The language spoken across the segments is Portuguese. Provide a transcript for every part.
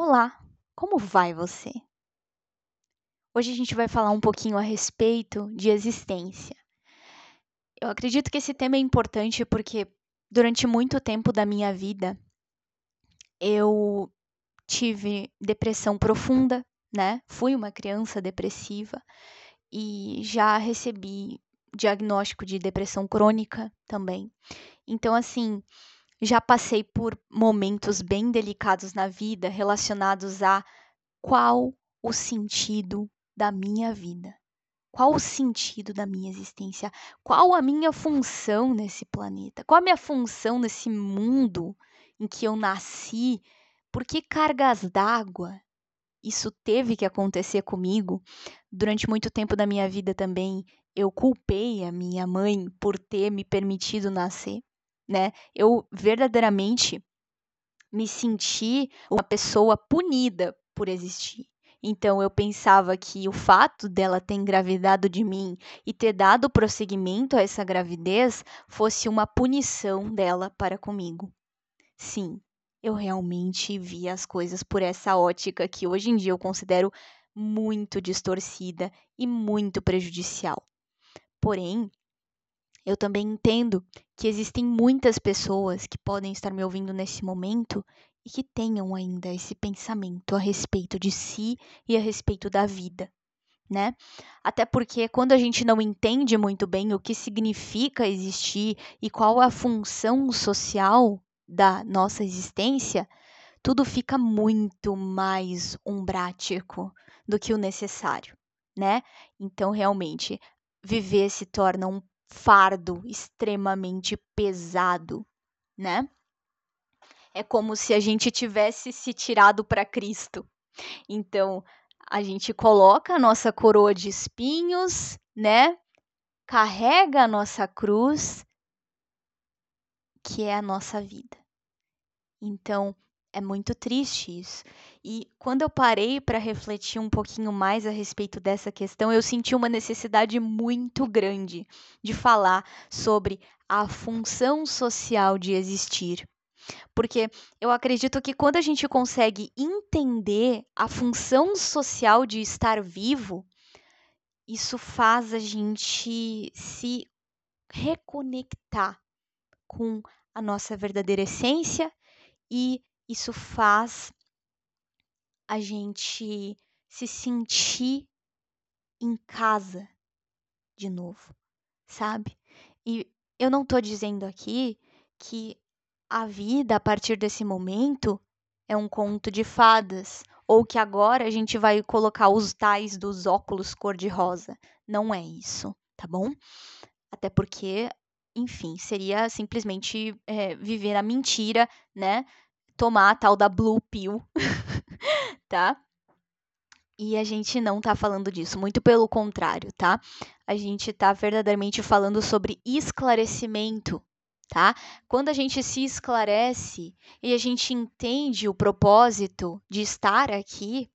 Olá, como vai você? Hoje a gente vai falar um pouquinho a respeito de existência. Eu acredito que esse tema é importante porque durante muito tempo da minha vida eu tive depressão profunda, né? Fui uma criança depressiva e já recebi diagnóstico de depressão crônica também. Então, assim, já passei por momentos bem delicados na vida relacionados a qual o sentido da minha vida. Qual o sentido da minha existência? Qual a minha função nesse planeta? Qual a minha função nesse mundo em que eu nasci? Por que cargas d'água? Isso teve que acontecer comigo. Durante muito tempo da minha vida também, eu culpei a minha mãe por ter me permitido nascer né? Eu verdadeiramente me senti uma pessoa punida por existir. Então eu pensava que o fato dela ter engravidado de mim e ter dado prosseguimento a essa gravidez fosse uma punição dela para comigo. Sim, eu realmente vi as coisas por essa ótica que hoje em dia eu considero muito distorcida e muito prejudicial. Porém, eu também entendo que existem muitas pessoas que podem estar me ouvindo nesse momento e que tenham ainda esse pensamento a respeito de si e a respeito da vida, né? Até porque quando a gente não entende muito bem o que significa existir e qual a função social da nossa existência, tudo fica muito mais umbrático do que o necessário, né? Então, realmente, viver se torna um fardo extremamente pesado, né? É como se a gente tivesse se tirado para Cristo. Então, a gente coloca a nossa coroa de espinhos, né? Carrega a nossa cruz, que é a nossa vida. Então, é muito triste isso. E quando eu parei para refletir um pouquinho mais a respeito dessa questão, eu senti uma necessidade muito grande de falar sobre a função social de existir. Porque eu acredito que quando a gente consegue entender a função social de estar vivo, isso faz a gente se reconectar com a nossa verdadeira essência e isso faz a gente se sentir em casa de novo, sabe? E eu não tô dizendo aqui que a vida a partir desse momento é um conto de fadas ou que agora a gente vai colocar os tais dos óculos cor-de-rosa. Não é isso, tá bom? Até porque, enfim, seria simplesmente é, viver a mentira, né? Tomar a tal da Blue Pill, tá? E a gente não tá falando disso, muito pelo contrário, tá? A gente tá verdadeiramente falando sobre esclarecimento, tá? Quando a gente se esclarece e a gente entende o propósito de estar aqui,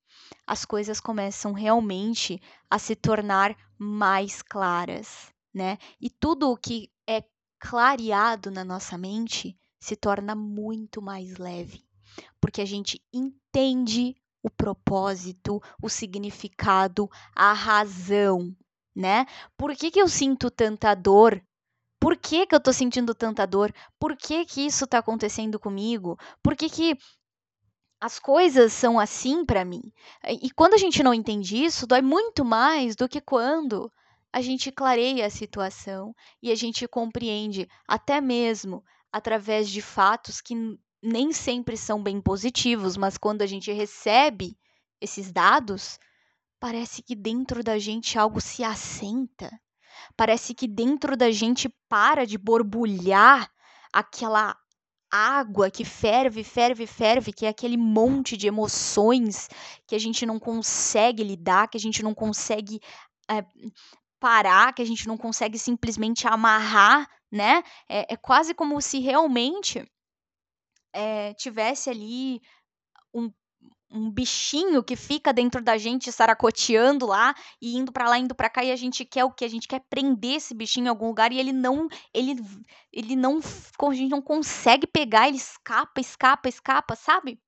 as coisas começam realmente a se tornar mais claras, né? E tudo o que é clareado na nossa mente se torna muito mais leve, porque a gente entende o propósito, o significado, a razão, né? Por que, que eu sinto tanta dor? Por que, que eu tô sentindo tanta dor? Por que, que isso tá acontecendo comigo? Por que, que as coisas são assim para mim? E quando a gente não entende isso, dói muito mais do que quando a gente clareia a situação e a gente compreende até mesmo através de fatos que nem sempre são bem positivos, mas quando a gente recebe esses dados, parece que dentro da gente algo se assenta. Parece que dentro da gente para de borbulhar aquela água que ferve, ferve, ferve, que é aquele monte de emoções que a gente não consegue lidar, que a gente não consegue é, parar, que a gente não consegue simplesmente amarrar né? É, é quase como se realmente é, tivesse ali um, um bichinho que fica dentro da gente saracoteando lá e indo para lá, indo para cá e a gente quer o que? A gente quer prender esse bichinho em algum lugar e ele não, ele, ele não, a gente não consegue pegar, ele escapa, escapa, escapa, sabe?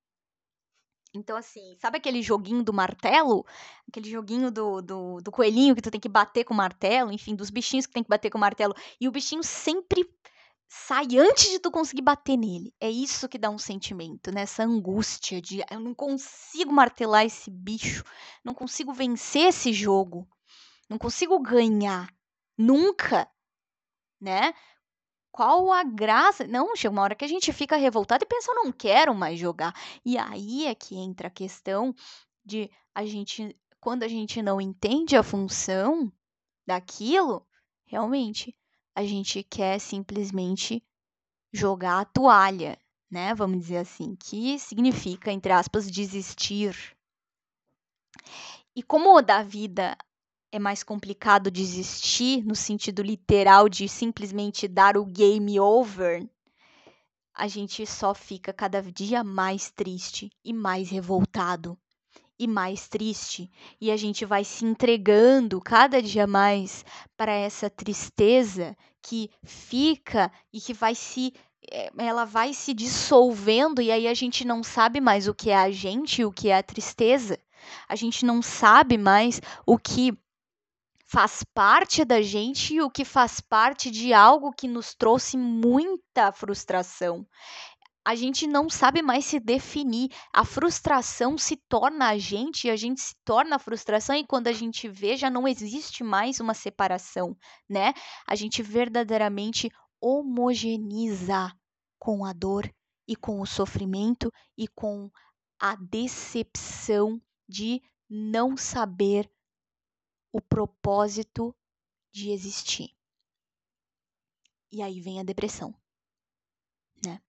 Então, assim, sabe aquele joguinho do martelo? Aquele joguinho do, do, do coelhinho que tu tem que bater com o martelo, enfim, dos bichinhos que tem que bater com o martelo. E o bichinho sempre sai antes de tu conseguir bater nele. É isso que dá um sentimento, né? Essa angústia de eu não consigo martelar esse bicho, não consigo vencer esse jogo, não consigo ganhar nunca, né? Qual a graça? Não, chega uma hora que a gente fica revoltado e pensa, eu não quero mais jogar. E aí é que entra a questão de a gente, quando a gente não entende a função daquilo, realmente a gente quer simplesmente jogar a toalha, né? Vamos dizer assim, que significa, entre aspas, desistir. E como da vida é mais complicado desistir, no sentido literal de simplesmente dar o game over, a gente só fica cada dia mais triste e mais revoltado e mais triste, e a gente vai se entregando cada dia mais para essa tristeza que fica e que vai se eh, ela vai se dissolvendo e aí a gente não sabe mais o que é a gente e o que é a tristeza. A gente não sabe mais o que faz parte da gente e o que faz parte de algo que nos trouxe muita frustração a gente não sabe mais se definir. A frustração se torna a gente e a gente se torna a frustração e quando a gente vê já não existe mais uma separação, né? A gente verdadeiramente homogeneiza com a dor e com o sofrimento e com a decepção de não saber o propósito de existir. E aí vem a depressão, né?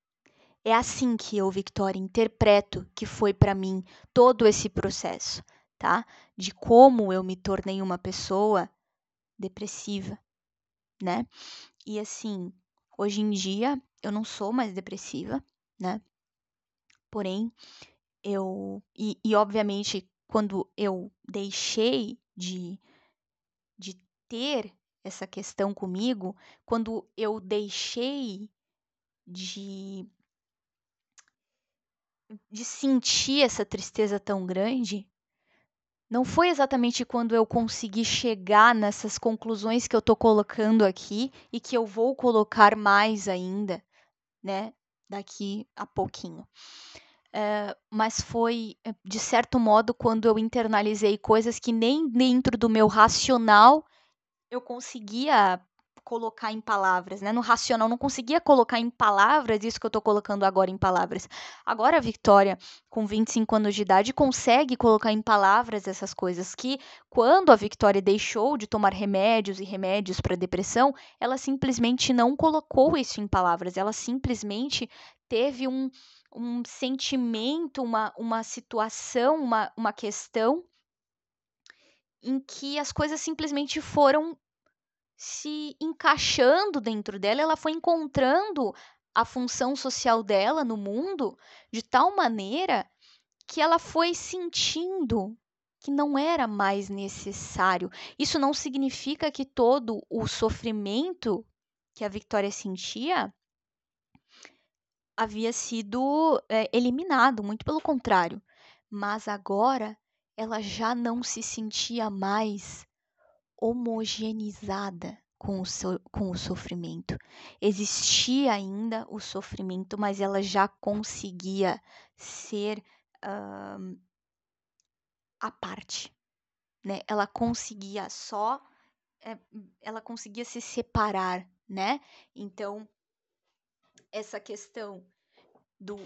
É assim que eu, Victoria, interpreto que foi para mim todo esse processo, tá? De como eu me tornei uma pessoa depressiva, né? E assim, hoje em dia eu não sou mais depressiva, né? Porém, eu. E, e obviamente, quando eu deixei de, de ter essa questão comigo, quando eu deixei de de sentir essa tristeza tão grande, não foi exatamente quando eu consegui chegar nessas conclusões que eu tô colocando aqui e que eu vou colocar mais ainda, né, daqui a pouquinho. É, mas foi, eh, de certo modo, quando eu internalizei coisas que nem dentro do meu racional eu conseguia colocar em palavras, né? No racional, não conseguia colocar em palavras isso que eu estou colocando agora em palavras. Agora a Victoria, com 25 anos de idade, consegue colocar em palavras essas coisas que, quando a Victoria deixou de tomar remédios e remédios para depressão, ela simplesmente não colocou isso em palavras, ela simplesmente teve um, um sentimento, uma, uma situação, uma, uma questão em que as coisas simplesmente foram se encaixando dentro dela, ela foi encontrando a função social dela no mundo de tal maneira que ela foi sentindo que não era mais necessário. Isso não significa que todo o sofrimento que a Victoria sentia havia sido é, eliminado, muito pelo contrário. Mas agora ela já não se sentia mais homogeneizada com o, so, com o sofrimento. Existia ainda o sofrimento, mas ela já conseguia ser uh, a parte. Né? Ela conseguia só. É, ela conseguia se separar, né? Então, essa questão do,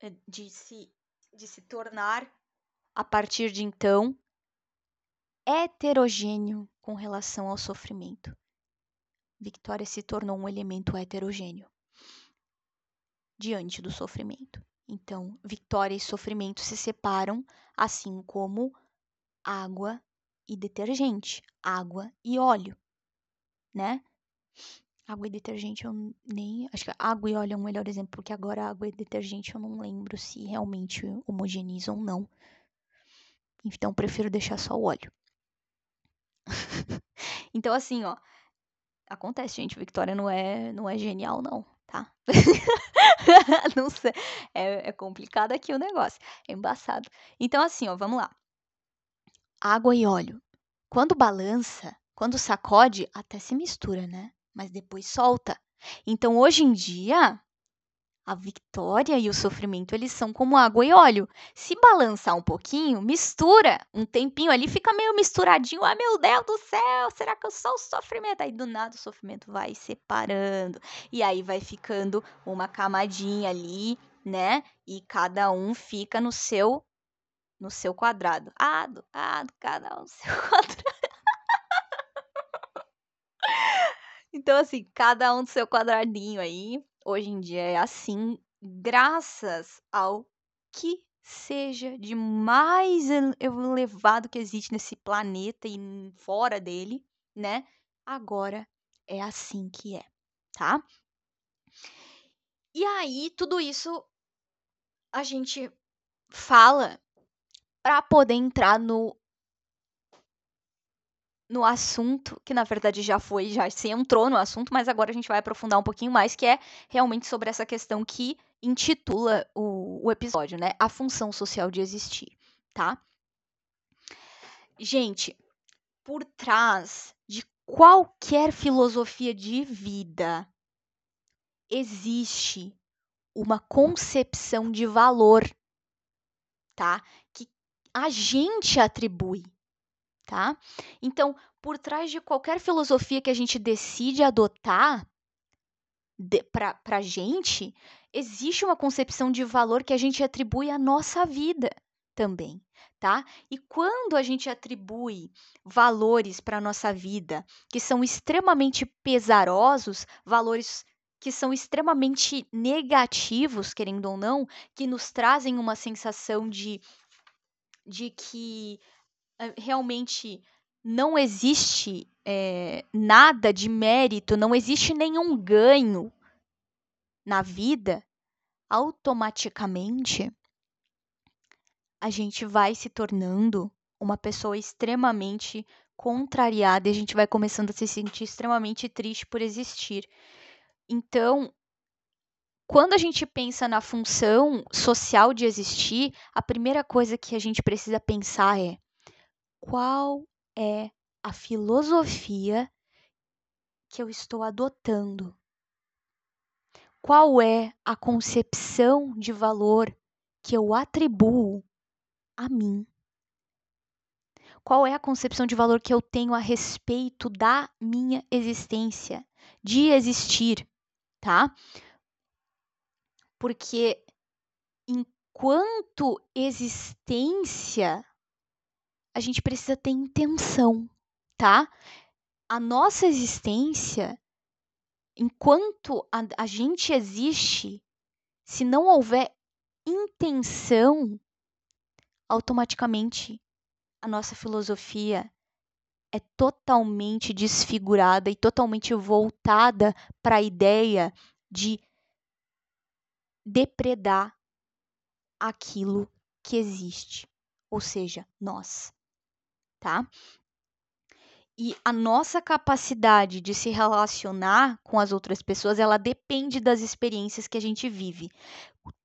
eh, de, se, de se tornar, a partir de então, heterogêneo com relação ao sofrimento. Victoria se tornou um elemento heterogêneo diante do sofrimento. Então, Victoria e sofrimento se separam, assim como água e detergente, água e óleo, né? Água e detergente eu nem. Acho que água e óleo é um melhor exemplo, porque agora água e detergente eu não lembro se realmente homogeneizam ou não. Então, prefiro deixar só o óleo. então, assim, ó. Acontece, gente. Victoria não é, não é genial, não, tá? Não sei. É, é complicado aqui o negócio. É embaçado. Então, assim, ó, vamos lá. Água e óleo. Quando balança, quando sacode, até se mistura, né? Mas depois solta. Então, hoje em dia, a vitória e o sofrimento, eles são como água e óleo. Se balançar um pouquinho, mistura um tempinho ali, fica meio misturadinho. Ah, meu Deus do céu, será que eu sou o sofrimento? Aí do nada o sofrimento vai separando. E aí vai ficando uma camadinha ali, né? E cada um fica no seu no seu quadrado. Ah, do, ah, cada um no seu quadrado. então, assim, cada um do seu quadradinho aí hoje em dia é assim, graças ao que seja de mais elevado que existe nesse planeta e fora dele, né? Agora é assim que é, tá? E aí, tudo isso a gente fala para poder entrar no no assunto, que na verdade já foi, já se entrou no assunto, mas agora a gente vai aprofundar um pouquinho mais, que é realmente sobre essa questão que intitula o, o episódio, né? A função social de existir, tá? Gente, por trás de qualquer filosofia de vida existe uma concepção de valor, tá? Que a gente atribui tá? Então, por trás de qualquer filosofia que a gente decide adotar para a gente, existe uma concepção de valor que a gente atribui à nossa vida também, tá? E quando a gente atribui valores para nossa vida que são extremamente pesarosos, valores que são extremamente negativos, querendo ou não, que nos trazem uma sensação de, de que realmente não existe é, nada de mérito, não existe nenhum ganho na vida, automaticamente a gente vai se tornando uma pessoa extremamente contrariada e a gente vai começando a se sentir extremamente triste por existir. Então, quando a gente pensa na função social de existir, a primeira coisa que a gente precisa pensar é: qual é a filosofia que eu estou adotando? Qual é a concepção de valor que eu atribuo a mim? Qual é a concepção de valor que eu tenho a respeito da minha existência, de existir, tá? Porque enquanto existência, a gente precisa ter intenção, tá? A nossa existência, enquanto a, a gente existe, se não houver intenção, automaticamente a nossa filosofia é totalmente desfigurada e totalmente voltada para a ideia de depredar aquilo que existe, ou seja, nós tá? E a nossa capacidade de se relacionar com as outras pessoas, ela depende das experiências que a gente vive.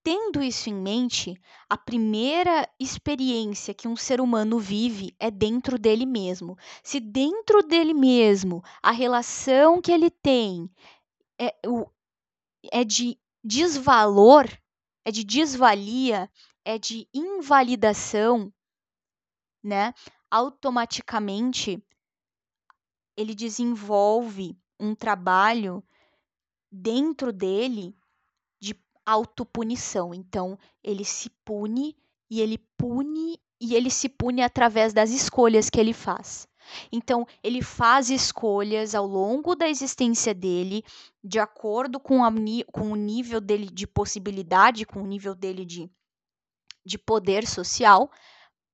Tendo isso em mente, a primeira experiência que um ser humano vive é dentro dele mesmo. Se dentro dele mesmo a relação que ele tem é, é de desvalor, é de desvalia, é de invalidação, né? Automaticamente ele desenvolve um trabalho dentro dele de autopunição. Então, ele se pune e ele pune e ele se pune através das escolhas que ele faz. Então, ele faz escolhas ao longo da existência dele, de acordo com, a, com o nível dele de possibilidade, com o nível dele de, de poder social,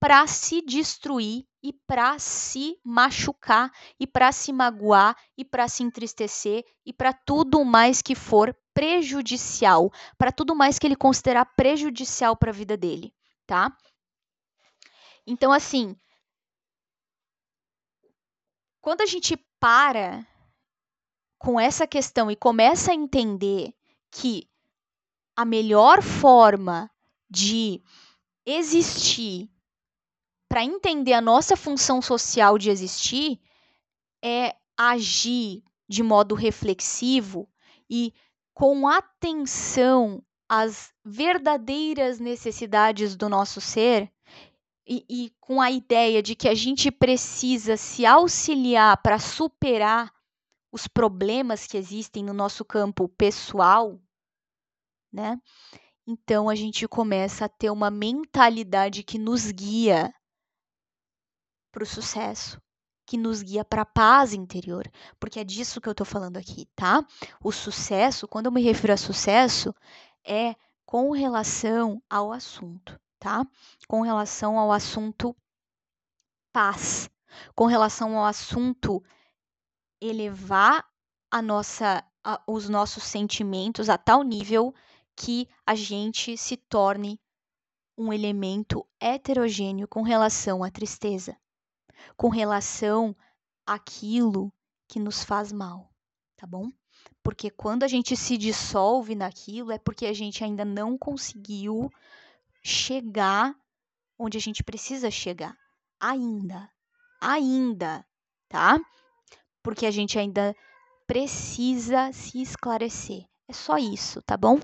para se destruir e para se machucar e para se magoar e para se entristecer e para tudo mais que for prejudicial, para tudo mais que ele considerar prejudicial para a vida dele, tá? Então assim, quando a gente para com essa questão e começa a entender que a melhor forma de existir para entender a nossa função social de existir é agir de modo reflexivo e com atenção às verdadeiras necessidades do nosso ser e, e com a ideia de que a gente precisa se auxiliar para superar os problemas que existem no nosso campo pessoal, né? Então a gente começa a ter uma mentalidade que nos guia para o sucesso, que nos guia para a paz interior, porque é disso que eu estou falando aqui, tá? O sucesso, quando eu me refiro a sucesso, é com relação ao assunto, tá? Com relação ao assunto paz, com relação ao assunto elevar a nossa, a, os nossos sentimentos a tal nível que a gente se torne um elemento heterogêneo com relação à tristeza, com relação àquilo que nos faz mal, tá bom? Porque quando a gente se dissolve naquilo é porque a gente ainda não conseguiu chegar onde a gente precisa chegar. Ainda. Ainda, tá? Porque a gente ainda precisa se esclarecer. É só isso, tá bom?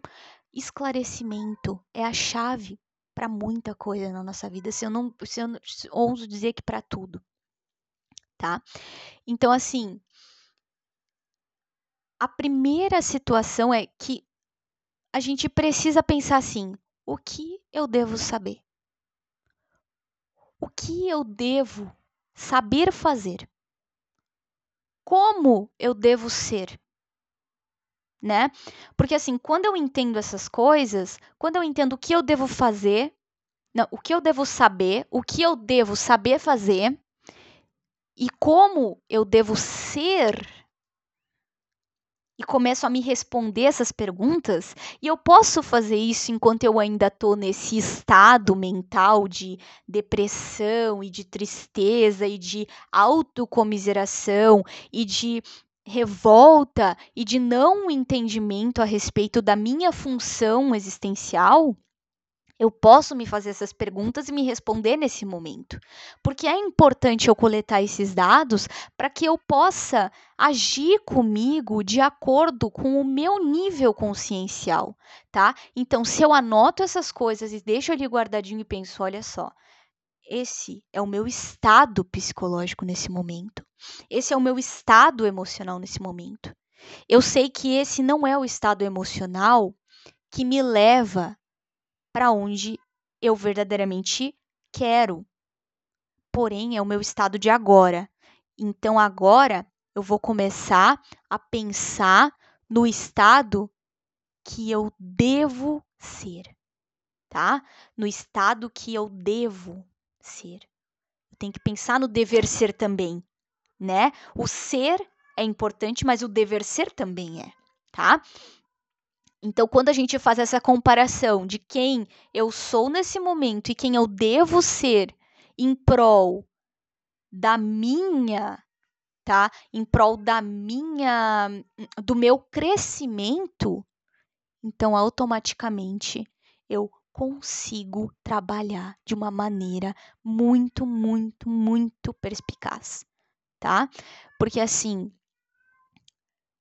Esclarecimento é a chave para muita coisa na nossa vida, se eu não, se eu ouso dizer que para tudo, tá? Então assim, a primeira situação é que a gente precisa pensar assim: o que eu devo saber? O que eu devo saber fazer? Como eu devo ser? Né? Porque assim, quando eu entendo essas coisas, quando eu entendo o que eu devo fazer, não, o que eu devo saber, o que eu devo saber fazer e como eu devo ser? E começo a me responder essas perguntas, e eu posso fazer isso enquanto eu ainda estou nesse estado mental de depressão e de tristeza e de autocomiseração e de revolta e de não entendimento a respeito da minha função existencial, eu posso me fazer essas perguntas e me responder nesse momento. Porque é importante eu coletar esses dados para que eu possa agir comigo de acordo com o meu nível consciencial, tá? Então, se eu anoto essas coisas e deixo ali guardadinho e penso, olha só, esse é o meu estado psicológico nesse momento. Esse é o meu estado emocional nesse momento. Eu sei que esse não é o estado emocional que me leva para onde eu verdadeiramente quero. Porém, é o meu estado de agora. Então, agora eu vou começar a pensar no estado que eu devo ser, tá? No estado que eu devo ser. Tenho que pensar no dever ser também, né? O ser é importante, mas o dever ser também é, tá? Então, quando a gente faz essa comparação de quem eu sou nesse momento e quem eu devo ser em prol da minha, tá? Em prol da minha do meu crescimento, então automaticamente eu consigo trabalhar de uma maneira muito, muito, muito perspicaz, tá? Porque assim,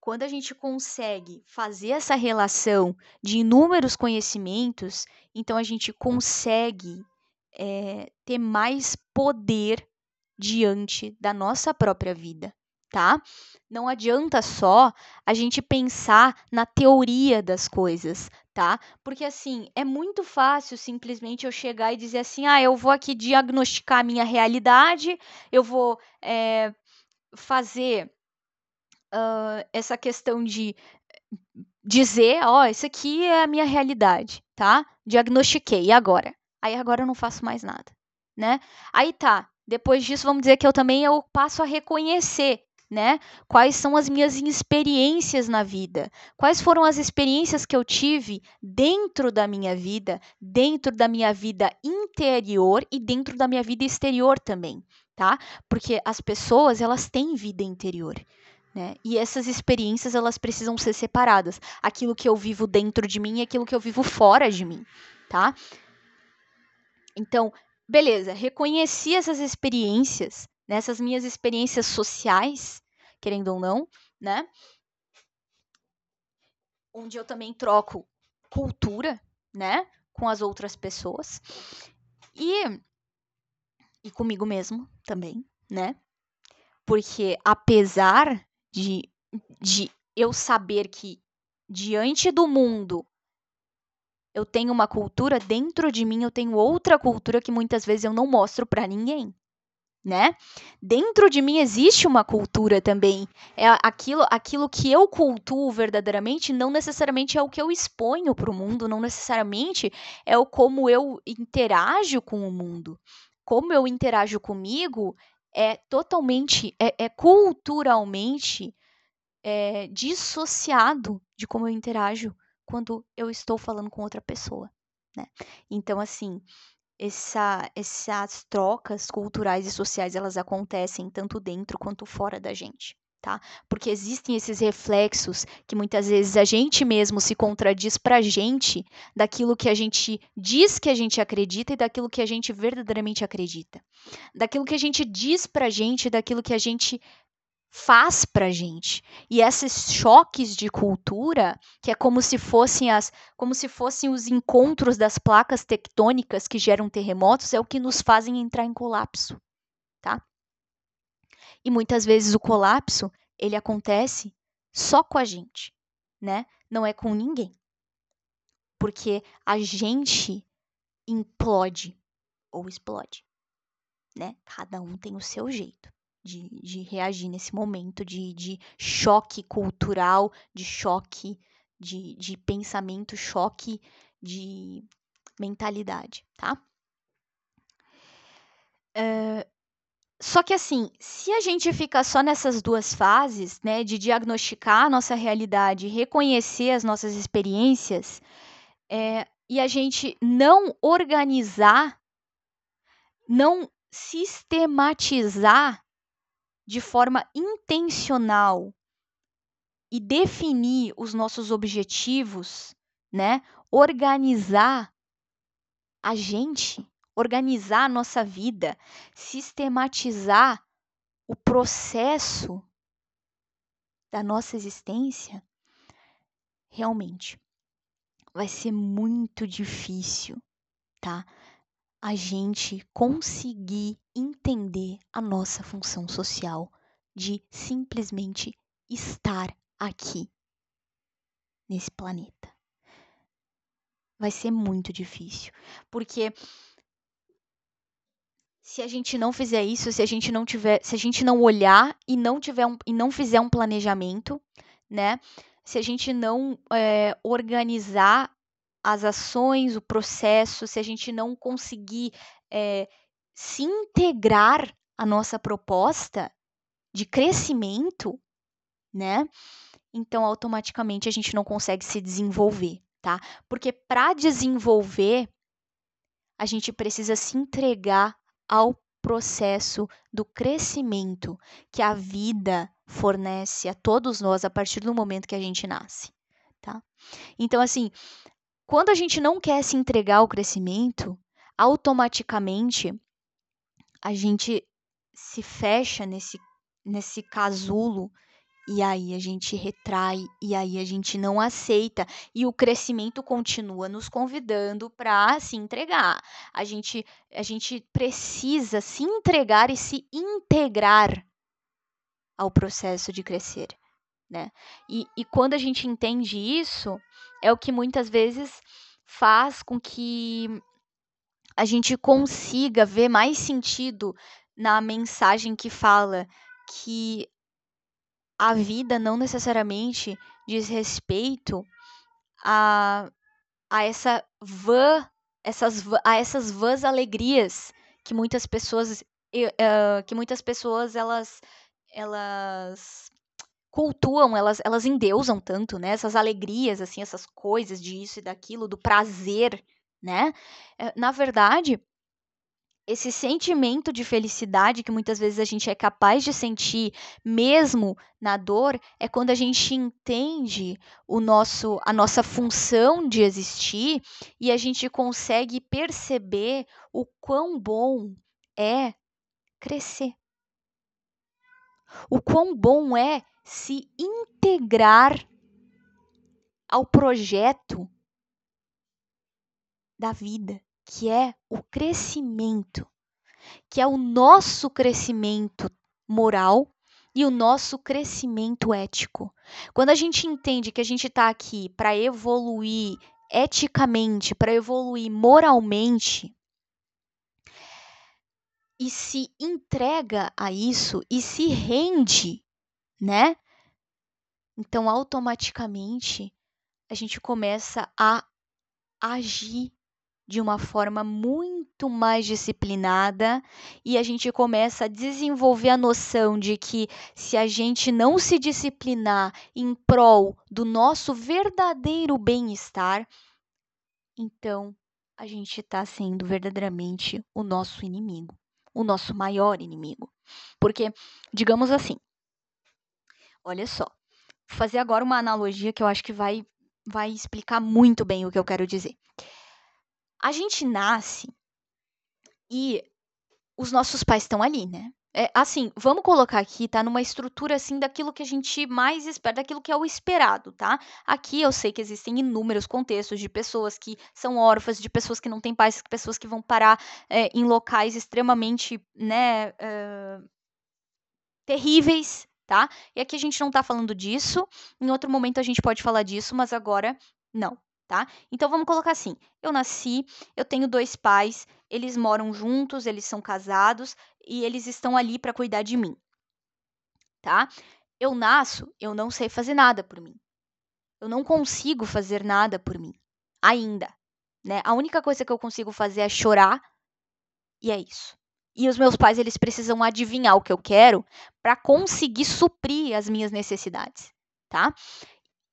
quando a gente consegue fazer essa relação de inúmeros conhecimentos, então a gente consegue é, ter mais poder diante da nossa própria vida, tá? Não adianta só a gente pensar na teoria das coisas, tá? Porque assim, é muito fácil simplesmente eu chegar e dizer assim: ah, eu vou aqui diagnosticar a minha realidade, eu vou é, fazer uh, essa questão de dizer, ó, oh, isso aqui é a minha realidade, tá? Diagnostiquei, e agora? Aí agora eu não faço mais nada, né? Aí tá, depois disso vamos dizer que eu também eu passo a reconhecer, né? Quais são as minhas experiências na vida? Quais foram as experiências que eu tive dentro da minha vida, dentro da minha vida interior e dentro da minha vida exterior também, tá? Porque as pessoas, elas têm vida interior Né? E essas experiências elas precisam ser separadas. Aquilo que eu vivo dentro de mim e aquilo que eu vivo fora de mim, tá? Então, beleza, reconheci essas experiências, né, essas minhas experiências sociais, querendo ou não, né? Onde eu também troco cultura, né, com as outras pessoas. E e comigo mesmo também, né? Porque apesar de, de eu saber que diante do mundo eu tenho uma cultura, dentro de mim eu tenho outra cultura que muitas vezes eu não mostro para ninguém. Né? Dentro de mim existe uma cultura também. É aquilo, aquilo que eu cultuo verdadeiramente não necessariamente é o que eu exponho para o mundo, não necessariamente é o como eu interajo com o mundo. Como eu interajo comigo é totalmente, é, é culturalmente é, dissociado de como eu interajo quando eu estou falando com outra pessoa, né? Então, assim, essa, essas trocas culturais e sociais, elas acontecem tanto dentro quanto fora da gente, tá? Porque existem esses reflexos que muitas vezes a gente mesmo se contradiz pra gente daquilo que a gente diz que a gente acredita e daquilo que a gente verdadeiramente acredita. Daquilo que a gente diz pra gente, daquilo que a gente faz pra gente. E esses choques de cultura, que é como se fossem as como se fossem os encontros das placas tectônicas que geram terremotos, é o que nos fazem entrar em colapso? E muitas vezes o colapso, ele acontece só com a gente, né? Não é com ninguém. Porque a gente implode ou explode, né? Cada um tem o seu jeito de, de reagir nesse momento de, de choque cultural, de choque de, de pensamento, choque de mentalidade, tá? Uh, só que assim, se a gente fica só nessas duas fases, né, de diagnosticar a nossa realidade, reconhecer as nossas experiências, é, e a gente não organizar, não sistematizar de forma intencional e definir os nossos objetivos, né? Organizar a gente, organizar a nossa vida, sistematizar o processo da nossa existência, realmente vai ser muito difícil, tá? a gente conseguir entender a nossa função social de simplesmente estar aqui nesse planeta. Vai ser muito difícil, porque se a gente não fizer isso, se a gente não tiver, se a gente não olhar e não tiver um, e não fizer um planejamento, né? Se a gente não é, organizar as ações, o processo, se a gente não conseguir é, se integrar à nossa proposta de crescimento, né? Então, automaticamente a gente não consegue se desenvolver, tá? Porque para desenvolver, a gente precisa se entregar ao processo do crescimento que a vida fornece a todos nós a partir do momento que a gente nasce, tá? Então, assim, quando a gente não quer se entregar ao crescimento, automaticamente a gente se fecha nesse, nesse casulo e aí a gente retrai e aí a gente não aceita e o crescimento continua nos convidando para se entregar. A gente a gente precisa se entregar e se integrar ao processo de crescer, né? E, e quando a gente entende isso, é o que muitas vezes faz com que a gente consiga ver mais sentido na mensagem que fala que a vida não necessariamente diz respeito a, a essa vã, essas, a essas vãs alegrias que muitas pessoas uh, que muitas pessoas elas elas cultuam, elas, elas endeusam tanto, né? Essas alegrias, assim, essas coisas disso e daquilo, do prazer, né? É, na verdade, esse sentimento de felicidade que muitas vezes a gente é capaz de sentir mesmo na dor é quando a gente entende o nosso a nossa função de existir e a gente consegue perceber o quão bom é crescer. O quão bom é se integrar ao projeto da vida que é o crescimento, que é o nosso crescimento moral e o nosso crescimento ético. Quando a gente entende que a gente está aqui para evoluir eticamente, para evoluir moralmente, e se entrega a isso e se rende, né? Então, automaticamente, a gente começa a agir de uma forma muito mais disciplinada e a gente começa a desenvolver a noção de que se a gente não se disciplinar em prol do nosso verdadeiro bem-estar, então a gente está sendo verdadeiramente o nosso inimigo, o nosso maior inimigo. Porque, digamos assim, olha só, vou fazer agora uma analogia que eu acho que vai, vai explicar muito bem o que eu quero dizer. A gente nasce e os nossos pais estão ali, né? É, assim, vamos colocar aqui, tá? Numa estrutura assim daquilo que a gente mais espera, daquilo que é o esperado, tá? Aqui eu sei que existem inúmeros contextos de pessoas que são órfãs, de pessoas que não têm pais, pessoas que vão parar é, em locais extremamente, né, uh, terríveis, tá? E aqui a gente não tá falando disso. Em outro momento a gente pode falar disso, mas agora não tá? Então vamos colocar assim: eu nasci, eu tenho dois pais, eles moram juntos, eles são casados e eles estão ali para cuidar de mim, tá? Eu nasço, eu não sei fazer nada por mim. Eu não consigo fazer nada por mim ainda, né? A única coisa que eu consigo fazer é chorar e é isso. E os meus pais eles precisam adivinhar o que eu quero para conseguir suprir as minhas necessidades, tá?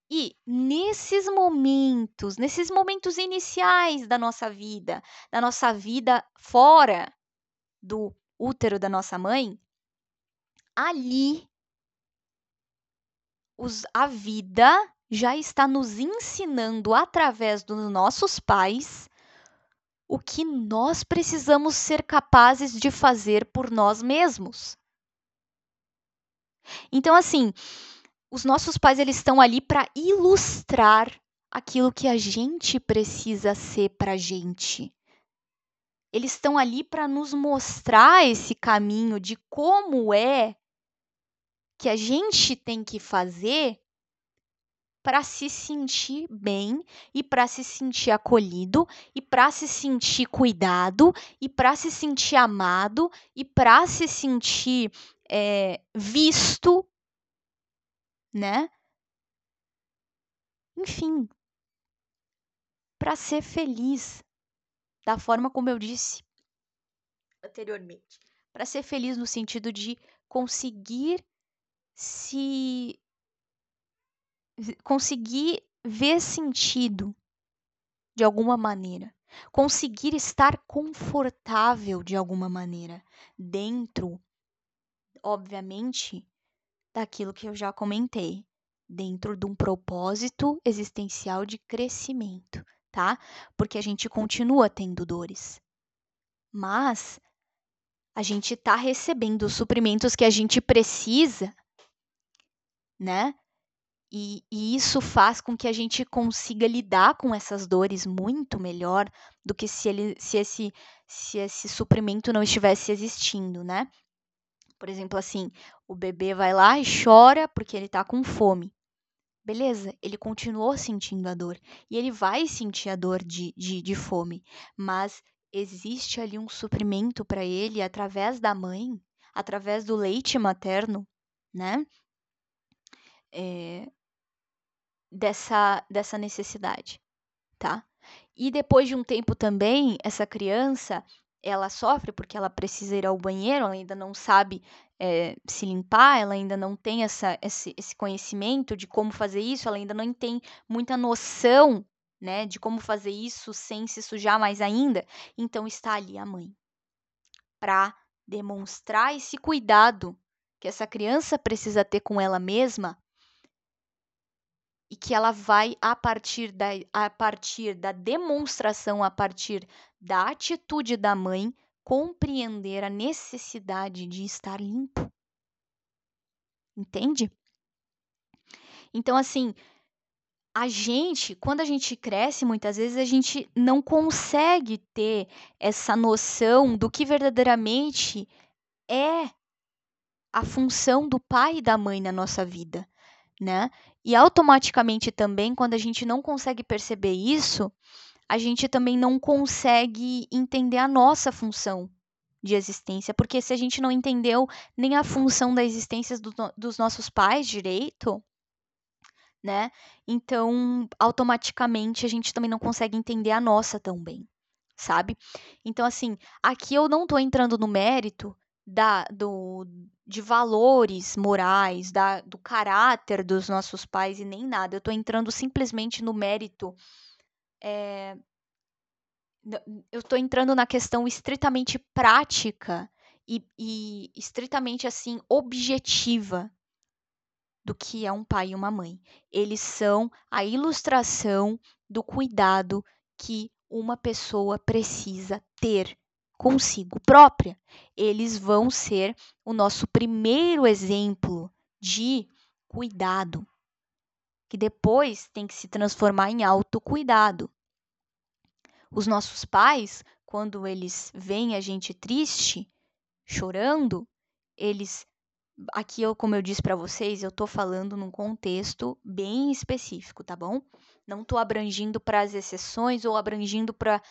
E nesses momentos, nesses momentos iniciais da nossa vida, da nossa vida fora do útero da nossa mãe, ali os, a vida já está nos ensinando através dos nossos pais o que nós precisamos ser capazes de fazer por nós mesmos. Então, assim, os nossos pais eles estão ali para ilustrar aquilo que a gente precisa ser para gente. Eles estão ali para nos mostrar esse caminho de como é que a gente tem que fazer para se sentir bem e para se sentir acolhido e para se sentir cuidado e para se sentir amado e para se sentir é, visto né? Enfim, para ser feliz da forma como eu disse anteriormente, para ser feliz no sentido de conseguir se conseguir ver sentido de alguma maneira, conseguir estar confortável de alguma maneira dentro, obviamente, daquilo que eu já comentei, dentro de um propósito existencial de crescimento, tá? Porque a gente continua tendo dores. Mas a gente está recebendo os suprimentos que a gente precisa, né? E, e, isso faz com que a gente consiga lidar com essas dores muito melhor do que se, ele, se, esse, se esse suprimento não estivesse existindo, né? Por exemplo, assim, o bebê vai lá e chora porque ele está com fome. Beleza, ele continuou sentindo a dor. E ele vai sentir a dor de, de, de fome. Mas existe ali um suprimento para ele através da mãe, através do leite materno, né? É, dessa, dessa necessidade, tá? E depois de um tempo também, essa criança ela sofre porque ela precisa ir ao banheiro, ela ainda não sabe é, se limpar, ela ainda não tem essa, esse, esse conhecimento de como fazer isso, ela ainda não tem muita noção né, de como fazer isso sem se sujar mais ainda. Então está ali a mãe. para demonstrar esse cuidado que essa criança precisa ter com ela mesma e que ela vai a partir da a partir da demonstração, a partir da atitude da mãe, compreender a necessidade de estar limpo. Entende? Então assim, a gente, quando a gente cresce, muitas vezes a gente não consegue ter essa noção do que verdadeiramente é a função do pai e da mãe na nossa vida, né? E automaticamente também, quando a gente não consegue perceber isso, a gente também não consegue entender a nossa função de existência, porque se a gente não entendeu nem a função da existência do, dos nossos pais direito, né? Então, automaticamente a gente também não consegue entender a nossa tão bem, sabe? Então, assim, aqui eu não tô entrando no mérito da, do, de valores morais, da, do caráter dos nossos pais e nem nada. Eu tô entrando simplesmente no mérito. É, eu tô entrando na questão estritamente prática e, e estritamente assim objetiva do que é um pai e uma mãe. Eles são a ilustração do cuidado que uma pessoa precisa ter consigo própria. Eles vão ser o nosso primeiro exemplo de cuidado, que depois tem que se transformar em autocuidado. Os nossos pais, quando eles veem a gente triste, chorando, eles aqui eu, como eu disse para vocês, eu estou falando num contexto bem específico, tá bom? Não estou abrangindo para as exceções ou abrangindo para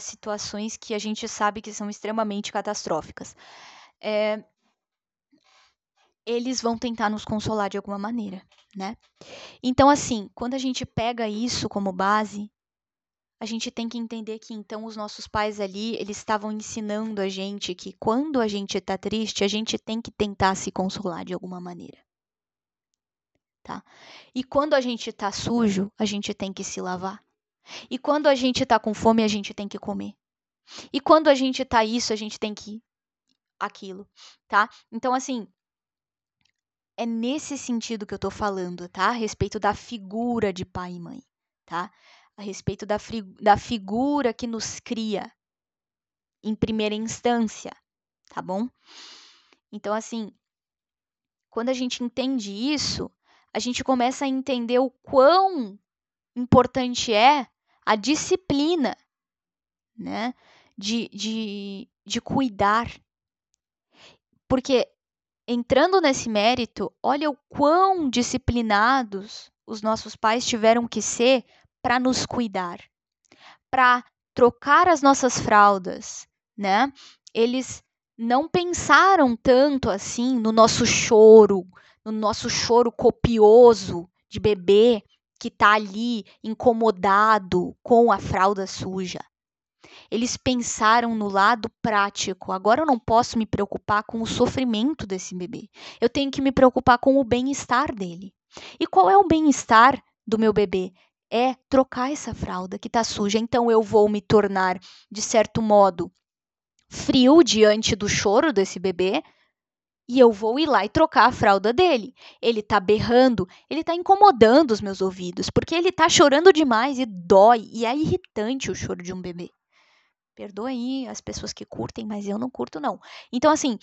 situações que a gente sabe que são extremamente catastróficas. É, eles vão tentar nos consolar de alguma maneira, né? Então, assim, quando a gente pega isso como base, a gente tem que entender que então os nossos pais ali, eles estavam ensinando a gente que quando a gente está triste, a gente tem que tentar se consolar de alguma maneira. Tá? E quando a gente está sujo, a gente tem que se lavar. E quando a gente está com fome, a gente tem que comer. E quando a gente está isso, a gente tem que aquilo, tá? Então assim, é nesse sentido que eu tô falando, tá? A respeito da figura de pai e mãe, tá? a respeito da, da figura que nos cria em primeira instância, tá bom? Então, assim, quando a gente entende isso, a gente começa a entender o quão importante é a disciplina, né? De, de, de cuidar. Porque entrando nesse mérito, olha o quão disciplinados os nossos pais tiveram que ser para nos cuidar, para trocar as nossas fraldas, né? Eles não pensaram tanto assim no nosso choro, no nosso choro copioso de bebê que está ali incomodado com a fralda suja. Eles pensaram no lado prático. Agora eu não posso me preocupar com o sofrimento desse bebê. Eu tenho que me preocupar com o bem-estar dele. E qual é o bem-estar do meu bebê? é trocar essa fralda que está suja. Então eu vou me tornar, de certo modo, frio diante do choro desse bebê e eu vou ir lá e trocar a fralda dele. Ele está berrando, ele está incomodando os meus ouvidos, porque ele está chorando demais e dói, e é irritante o choro de um bebê. Perdoa aí as pessoas que curtem, mas eu não curto, não. Então, assim,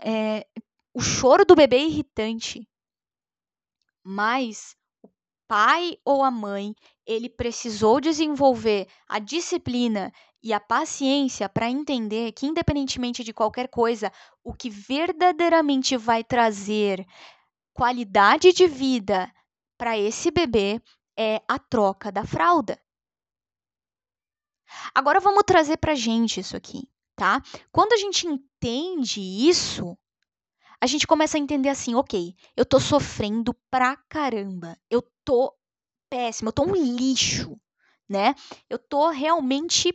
é, o choro do bebê é irritante, mas pai ou a mãe, ele precisou desenvolver a disciplina e a paciência para entender que, independentemente de qualquer coisa, o que verdadeiramente vai trazer qualidade de vida para esse bebê é a troca da fralda. Agora vamos trazer para gente isso aqui, tá? Quando a gente entende isso, a gente começa a entender assim, ok, eu tô sofrendo pra caramba, eu tô péssimo, eu tô um lixo, né? Eu tô realmente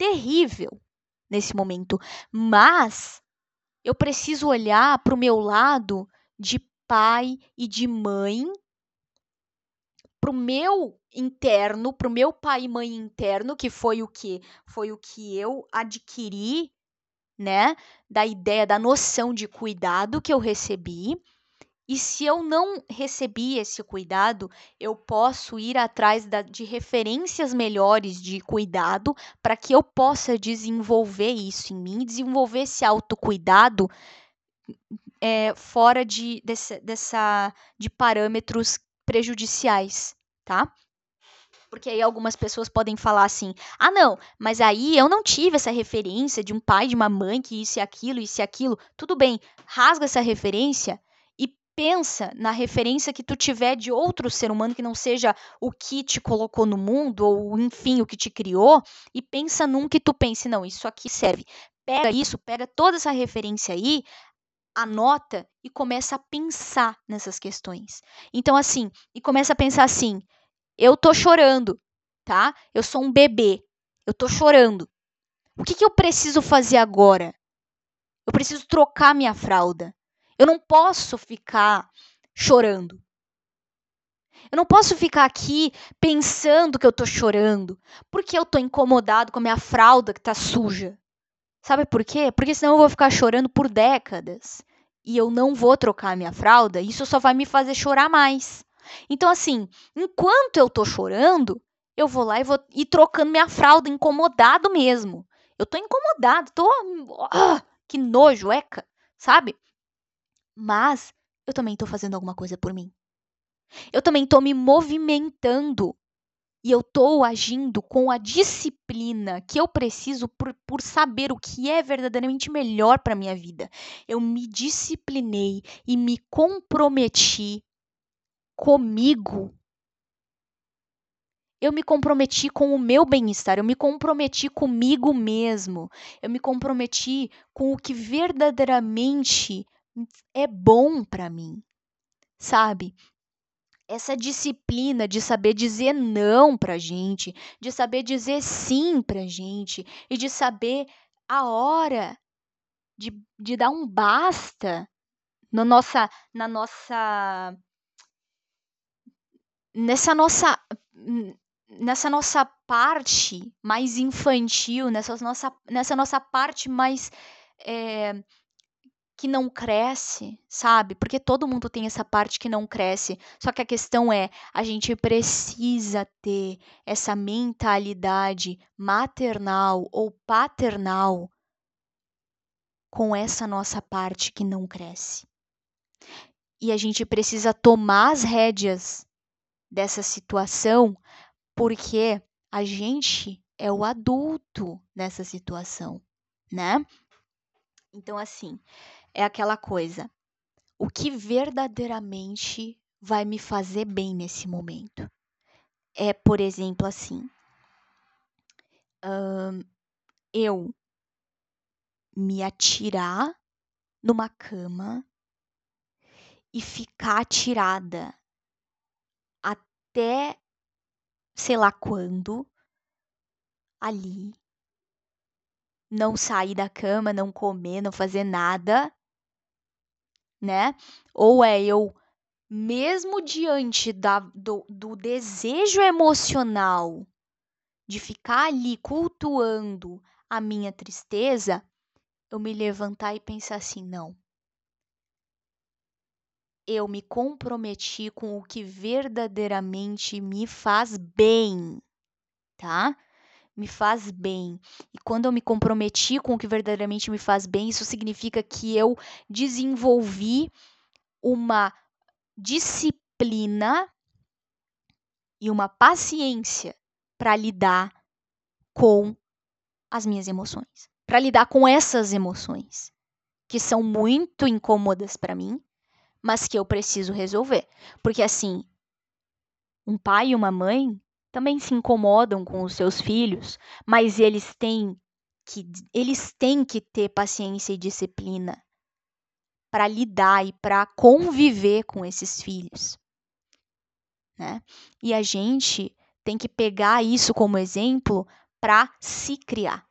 terrível nesse momento, mas eu preciso olhar para o meu lado de pai e de mãe, para o meu interno, para o meu pai e mãe interno, que foi o que foi o que eu adquiri, né, da ideia, da noção de cuidado que eu recebi. E se eu não recebi esse cuidado, eu posso ir atrás da, de referências melhores de cuidado para que eu possa desenvolver isso em mim, desenvolver esse autocuidado é, fora de, desse, dessa, de parâmetros prejudiciais, tá? Porque aí algumas pessoas podem falar assim: ah, não, mas aí eu não tive essa referência de um pai, de uma mãe, que isso e aquilo, isso e aquilo. Tudo bem, rasga essa referência pensa na referência que tu tiver de outro ser humano que não seja o que te colocou no mundo, ou enfim, o que te criou, e pensa num que tu pense: não, isso aqui serve. Pega isso, pega toda essa referência aí, anota e começa a pensar nessas questões. Então, assim, e começa a pensar assim: eu tô chorando, tá? Eu sou um bebê, eu tô chorando. O que, que eu preciso fazer agora? Eu preciso trocar minha fralda. Eu não posso ficar chorando. Eu não posso ficar aqui pensando que eu tô chorando, porque eu tô incomodado com a minha fralda que tá suja. Sabe por quê? Porque senão eu vou ficar chorando por décadas e eu não vou trocar a minha fralda, isso só vai me fazer chorar mais. Então, assim, enquanto eu tô chorando, eu vou lá e vou ir trocando minha fralda, incomodado mesmo. Eu tô incomodado, tô. Ah, que nojo, eca, sabe? Mas eu também tô fazendo alguma coisa por mim. Eu também tô me movimentando e eu estou agindo com a disciplina que eu preciso por, por saber o que é verdadeiramente melhor para minha vida. Eu me disciplinei e me comprometi comigo. Eu me comprometi com o meu bem-estar, eu me comprometi comigo mesmo, eu me comprometi com o que verdadeiramente é bom para mim, sabe? essa disciplina de saber dizer não pra gente, de saber dizer sim pra gente e de saber a hora de, de dar um basta no nossa, na nossa nessa nossa nessa nossa parte mais infantil, nessa nossa, nessa nossa parte mais é, que não cresce, sabe? Porque todo mundo tem essa parte que não cresce. Só que a questão é, a gente precisa ter essa mentalidade maternal ou paternal com essa nossa parte que não cresce. E a gente precisa tomar as rédeas dessa situação, porque a gente é o adulto nessa situação, né? Então, assim, é aquela coisa. O que verdadeiramente vai me fazer bem nesse momento? É, por exemplo, assim. eu me atirar numa cama e ficar atirada até sei lá quando ali não sair da cama, não comer, não fazer nada né? Ou é eu, mesmo diante da, do, do desejo emocional de ficar ali cultuando a minha tristeza, eu me levantar e pensar assim: não. Eu me comprometi com o que verdadeiramente me faz bem, tá? Me faz bem. E quando eu me comprometi com o que verdadeiramente me faz bem, isso significa que eu desenvolvi uma disciplina e uma paciência para lidar com as minhas emoções, para lidar com essas emoções que são muito incômodas para mim, mas que eu preciso resolver, porque assim, um pai e uma mãe também se incomodam com os seus filhos, mas eles têm que eles têm que ter paciência e disciplina para lidar e para conviver com esses filhos, né? E a gente tem que pegar isso como exemplo para se criar.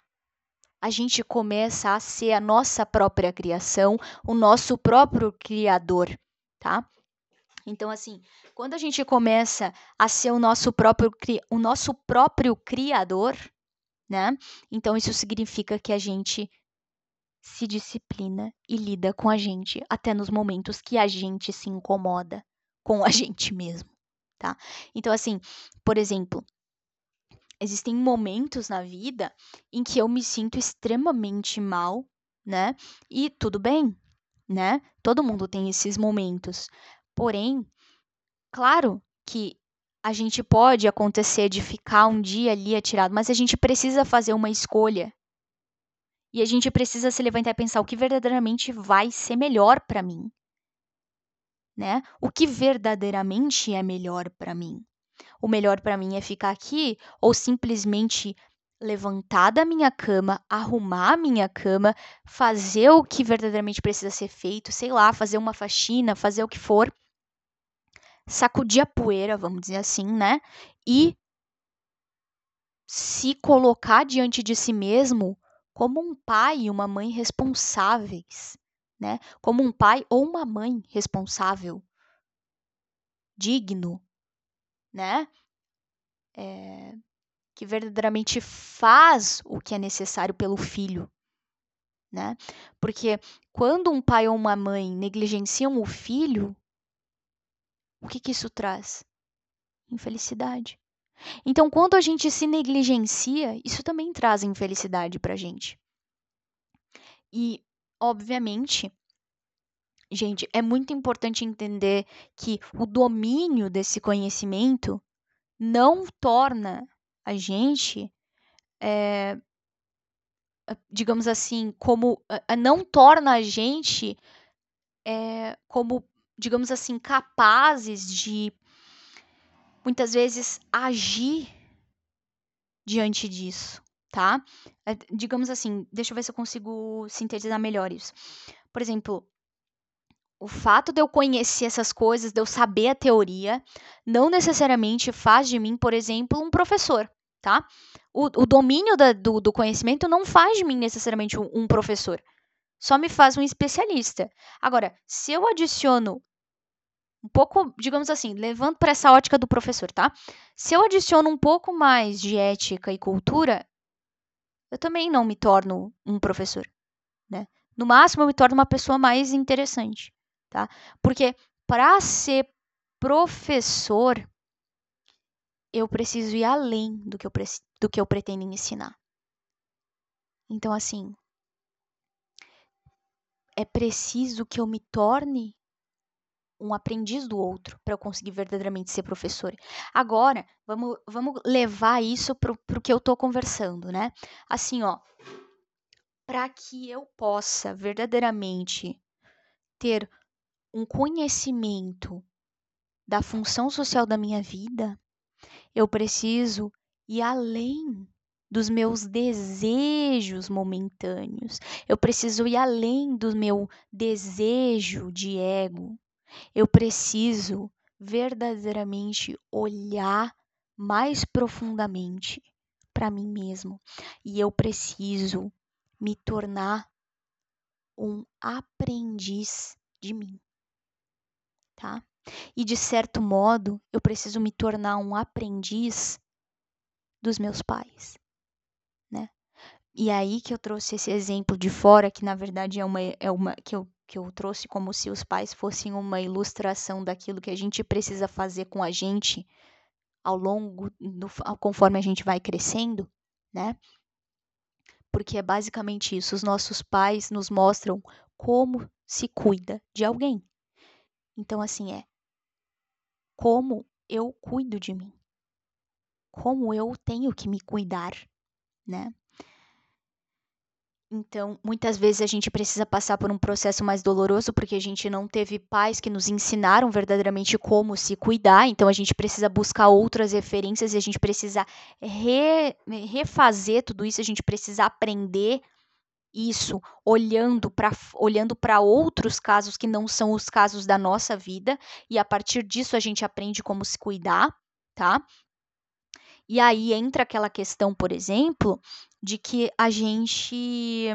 A gente começa a ser a nossa própria criação, o nosso próprio criador, tá? Então, assim, quando a gente começa a ser o nosso próprio, o nosso próprio criador, né? Então, isso significa que a gente se disciplina e lida com a gente, até nos momentos que a gente se incomoda com a gente mesmo, tá? Então, assim, por exemplo, existem momentos na vida em que eu me sinto extremamente mal, né? E tudo bem, né? Todo mundo tem esses momentos. Porém, claro que a gente pode acontecer de ficar um dia ali atirado, mas a gente precisa fazer uma escolha. E a gente precisa se levantar e pensar o que verdadeiramente vai ser melhor para mim. Né? O que verdadeiramente é melhor para mim? O melhor para mim é ficar aqui ou simplesmente levantar da minha cama, arrumar a minha cama, fazer o que verdadeiramente precisa ser feito, sei lá, fazer uma faxina, fazer o que for, sacudir a poeira, vamos dizer assim, né? E se colocar diante de si mesmo como um pai e uma mãe responsáveis, né? Como um pai ou uma mãe responsável, digno, né? É, que verdadeiramente faz o que é necessário pelo filho, né? Porque quando um pai ou uma mãe negligenciam o filho, o que, que isso traz? Infelicidade. Então, quando a gente se negligencia, isso também traz infelicidade para a gente. E, obviamente, gente, é muito importante entender que o domínio desse conhecimento não torna a gente, é, digamos assim, como não torna a gente é, como, digamos assim, capazes de muitas vezes agir diante disso, tá? É, digamos assim, deixa eu ver se eu consigo sintetizar melhor isso. Por exemplo, o fato de eu conhecer essas coisas, de eu saber a teoria, não necessariamente faz de mim, por exemplo, um professor, tá? O, o domínio da, do, do, conhecimento não faz de mim necessariamente um, um professor, só me faz um especialista. Agora, se eu adiciono um pouco, digamos assim, levando para essa ótica do professor, tá? Se eu adiciono um pouco mais de ética e cultura, eu também não me torno um professor, né? No máximo, eu me torno uma pessoa mais interessante tá? Porque para ser professor, eu preciso ir além do que eu, do que eu pretendo ensinar. Então, assim, é preciso que eu me torne um aprendiz do outro para eu conseguir verdadeiramente ser professor. Agora, vamos, vamos levar isso para o que eu estou conversando, né? Assim, ó, para que eu possa verdadeiramente ter um conhecimento da função social da minha vida, eu preciso ir além dos meus desejos momentâneos. Eu preciso ir além do meu desejo de ego. Eu preciso verdadeiramente olhar mais profundamente para mim mesmo. E eu preciso me tornar um aprendiz de mim tá? E de certo modo, eu preciso me tornar um aprendiz dos meus pais, né? E aí que eu trouxe esse exemplo de fora, que na verdade é uma, é uma que, eu, que eu trouxe como se os pais fossem uma ilustração daquilo que a gente precisa fazer com a gente ao longo, do, conforme a gente vai crescendo, né? Porque é basicamente isso. Os nossos pais nos mostram como se cuida de alguém. Então, assim, é como eu cuido de mim. Como eu tenho que me cuidar, né? Então, muitas vezes a gente precisa passar por um processo mais doloroso porque a gente não teve pais que nos ensinaram verdadeiramente como se cuidar. Então, a gente precisa buscar outras referências e a gente precisa re, refazer tudo isso, a gente precisa aprender isso olhando para olhando para outros casos que não são os casos da nossa vida e a partir disso a gente aprende como se cuidar, tá? E aí entra aquela questão, por exemplo, de que a gente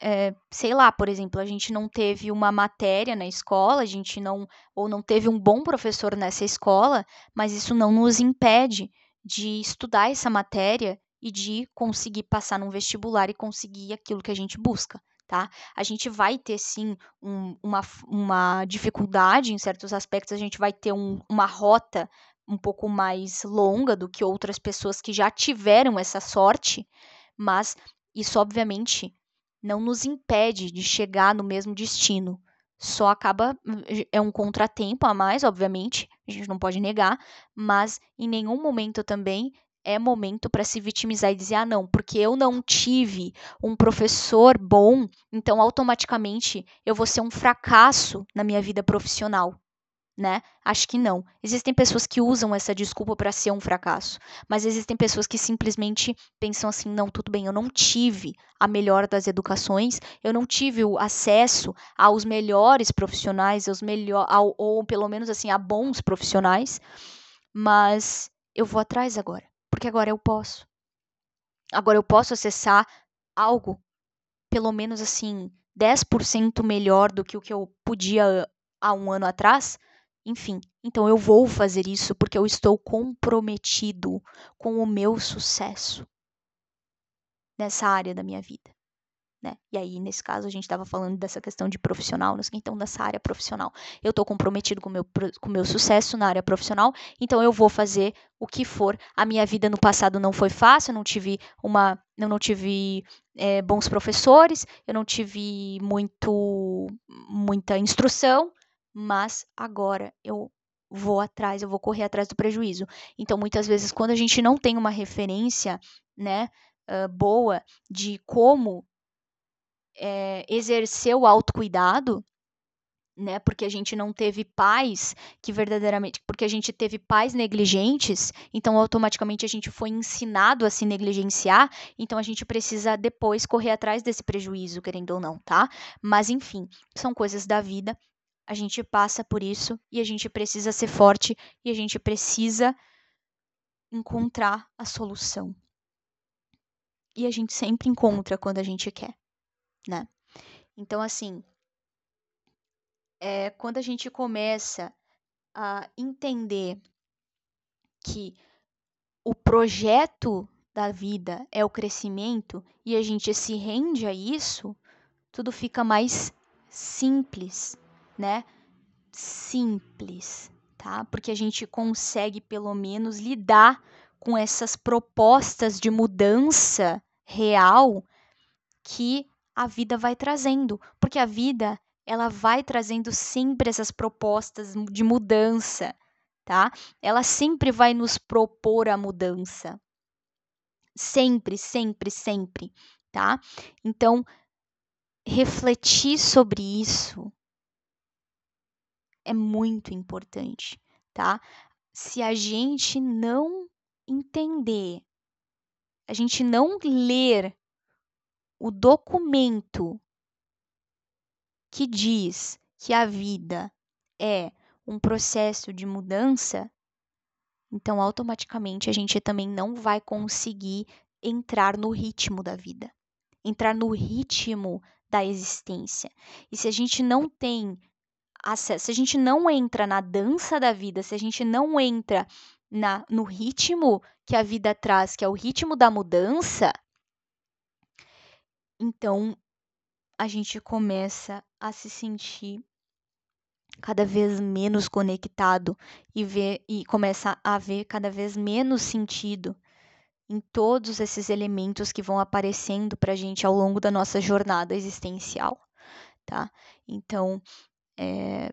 é, sei lá, por exemplo, a gente não teve uma matéria na escola, a gente não ou não teve um bom professor nessa escola, mas isso não nos impede de estudar essa matéria e de conseguir passar num vestibular e conseguir aquilo que a gente busca, tá? A gente vai ter sim um, uma, uma dificuldade em certos aspectos, a gente vai ter um, uma rota um pouco mais longa do que outras pessoas que já tiveram essa sorte, mas isso obviamente não nos impede de chegar no mesmo destino. Só acaba é um contratempo a mais, obviamente, a gente não pode negar, mas em nenhum momento também é momento para se vitimizar e dizer: ah, não, porque eu não tive um professor bom, então automaticamente eu vou ser um fracasso na minha vida profissional. Né? Acho que não. Existem pessoas que usam essa desculpa para ser um fracasso, mas existem pessoas que simplesmente pensam assim: não, tudo bem, eu não tive a melhor das educações, eu não tive o acesso aos melhores profissionais, aos melhor, ao, ou pelo menos assim a bons profissionais, mas eu vou atrás agora porque agora eu posso. Agora eu posso acessar algo, pelo menos assim, 10% melhor do que o que eu podia há um ano atrás. Enfim, então eu vou fazer isso porque eu estou comprometido com o meu sucesso nessa área da minha vida né? E aí, nesse caso, a gente estava falando dessa questão de profissional, então nessa área profissional. Eu estou comprometido com o meu, com meu sucesso na área profissional, então eu vou fazer o que for. A minha vida no passado não foi fácil, eu não tive uma. Eu não tive é, bons professores, eu não tive muito, muita instrução, mas agora eu vou atrás, eu vou correr atrás do prejuízo. Então, muitas vezes, quando a gente não tem uma referência, né, uh, boa de como é, exercer o autocuidado, né? Porque a gente não teve pais que verdadeiramente, porque a gente teve pais negligentes, então automaticamente a gente foi ensinado a se negligenciar, então a gente precisa depois correr atrás desse prejuízo, querendo ou não, tá? Mas enfim, são coisas da vida. A gente passa por isso e a gente precisa ser forte e a gente precisa encontrar a solução. E a gente sempre encontra quando a gente quer né? Então, assim, é, quando a gente começa a entender que o projeto da vida é o crescimento e a gente se rende a isso, tudo fica mais simples, né? Simples, tá? Porque a gente consegue pelo menos lidar com essas propostas de mudança real que a vida vai trazendo, porque a vida ela vai trazendo sempre essas propostas de mudança, tá? Ela sempre vai nos propor a mudança. Sempre, sempre, sempre, tá? Então, refletir sobre isso é muito importante, tá? Se a gente não entender, a gente não ler o documento que diz que a vida é um processo de mudança, então automaticamente a gente também não vai conseguir entrar no ritmo da vida, entrar no ritmo da existência. E se a gente não tem se a gente não entra na dança da vida, se a gente não entra na, no ritmo que a vida traz, que é o ritmo da mudança, então, a gente começa a se sentir cada vez menos conectado e ver e começa a ver cada vez menos sentido em todos esses elementos que vão aparecendo para a gente ao longo da nossa jornada existencial, tá? Então, é,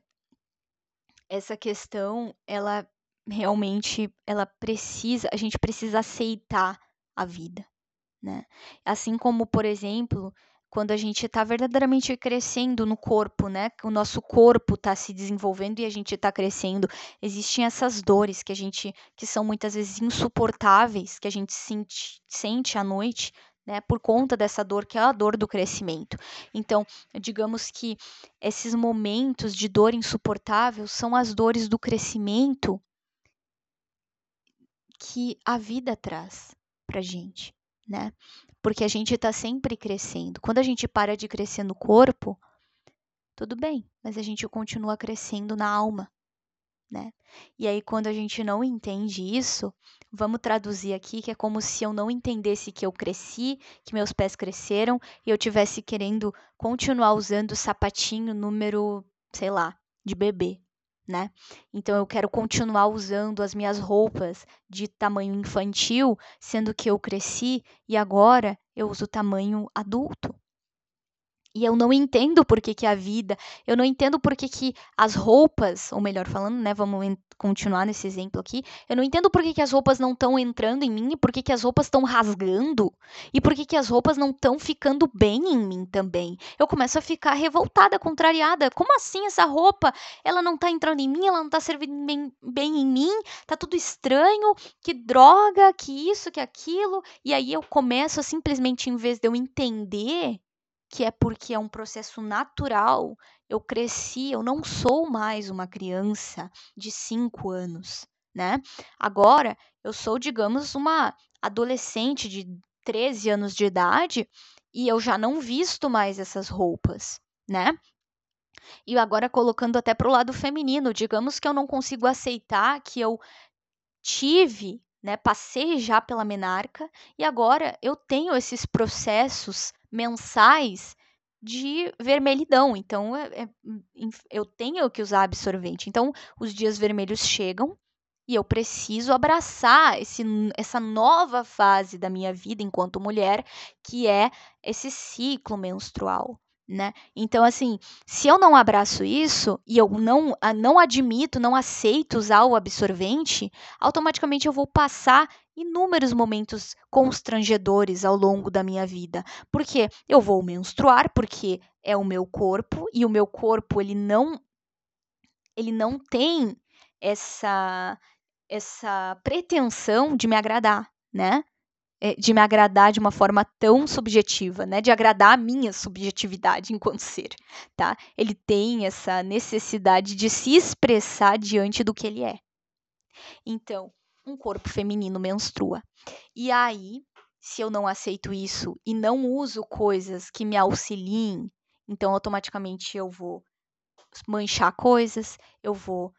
essa questão, ela realmente, ela precisa, a gente precisa aceitar a vida, né? Assim como, por exemplo, quando a gente está verdadeiramente crescendo no corpo, né? O nosso corpo está se desenvolvendo e a gente está crescendo. Existem essas dores que a gente, que são muitas vezes insuportáveis, que a gente sente, sente à noite, né? Por conta dessa dor que é a dor do crescimento. Então, digamos que esses momentos de dor insuportável são as dores do crescimento que a vida traz para gente né? Porque a gente está sempre crescendo. Quando a gente para de crescer no corpo, tudo bem, mas a gente continua crescendo na alma, né? E aí, quando a gente não entende isso, vamos traduzir aqui que é como se eu não entendesse que eu cresci, que meus pés cresceram e eu tivesse querendo continuar usando o sapatinho número, sei lá, de bebê, né? Então eu quero continuar usando as minhas roupas de tamanho infantil, sendo que eu cresci e agora eu uso tamanho adulto. E eu não entendo por que, que a vida, eu não entendo por que, que as roupas, ou melhor falando, né, vamos continuar nesse exemplo aqui, eu não entendo por que, que as roupas não estão entrando em mim e por que, que as roupas estão rasgando e por que, que as roupas não estão ficando bem em mim também. Eu começo a ficar revoltada, contrariada. Como assim essa roupa, ela não está entrando em mim, ela não está servindo bem, bem em mim, tá tudo estranho, que droga, que isso, que aquilo. E aí eu começo a simplesmente, em vez de eu entender que é porque é um processo natural. Eu cresci, eu não sou mais uma criança de 5 anos, né? Agora eu sou, digamos, uma adolescente de 13 anos de idade e eu já não visto mais essas roupas, né? E agora colocando até para o lado feminino, digamos que eu não consigo aceitar que eu tive, né, passei já pela menarca e agora eu tenho esses processos mensais de vermelhidão. Então, é, é, eu tenho que usar absorvente. Então, os dias vermelhos chegam e eu preciso abraçar esse, essa nova fase da minha vida enquanto mulher, que é esse ciclo menstrual né? Então, assim, se eu não abraço isso e eu não, não admito, não aceito usar o absorvente, automaticamente eu vou passar inúmeros momentos constrangedores ao longo da minha vida. Porque eu vou menstruar, porque é o meu corpo e o meu corpo ele não ele não tem essa essa pretensão de me agradar, né? É, de me agradar de uma forma tão subjetiva, né? De agradar a minha subjetividade enquanto ser, tá? Ele tem essa necessidade de se expressar diante do que ele é. Então, um corpo feminino menstrua. E aí, se eu não aceito isso e não uso coisas que me auxiliem, então automaticamente eu vou manchar coisas, eu vou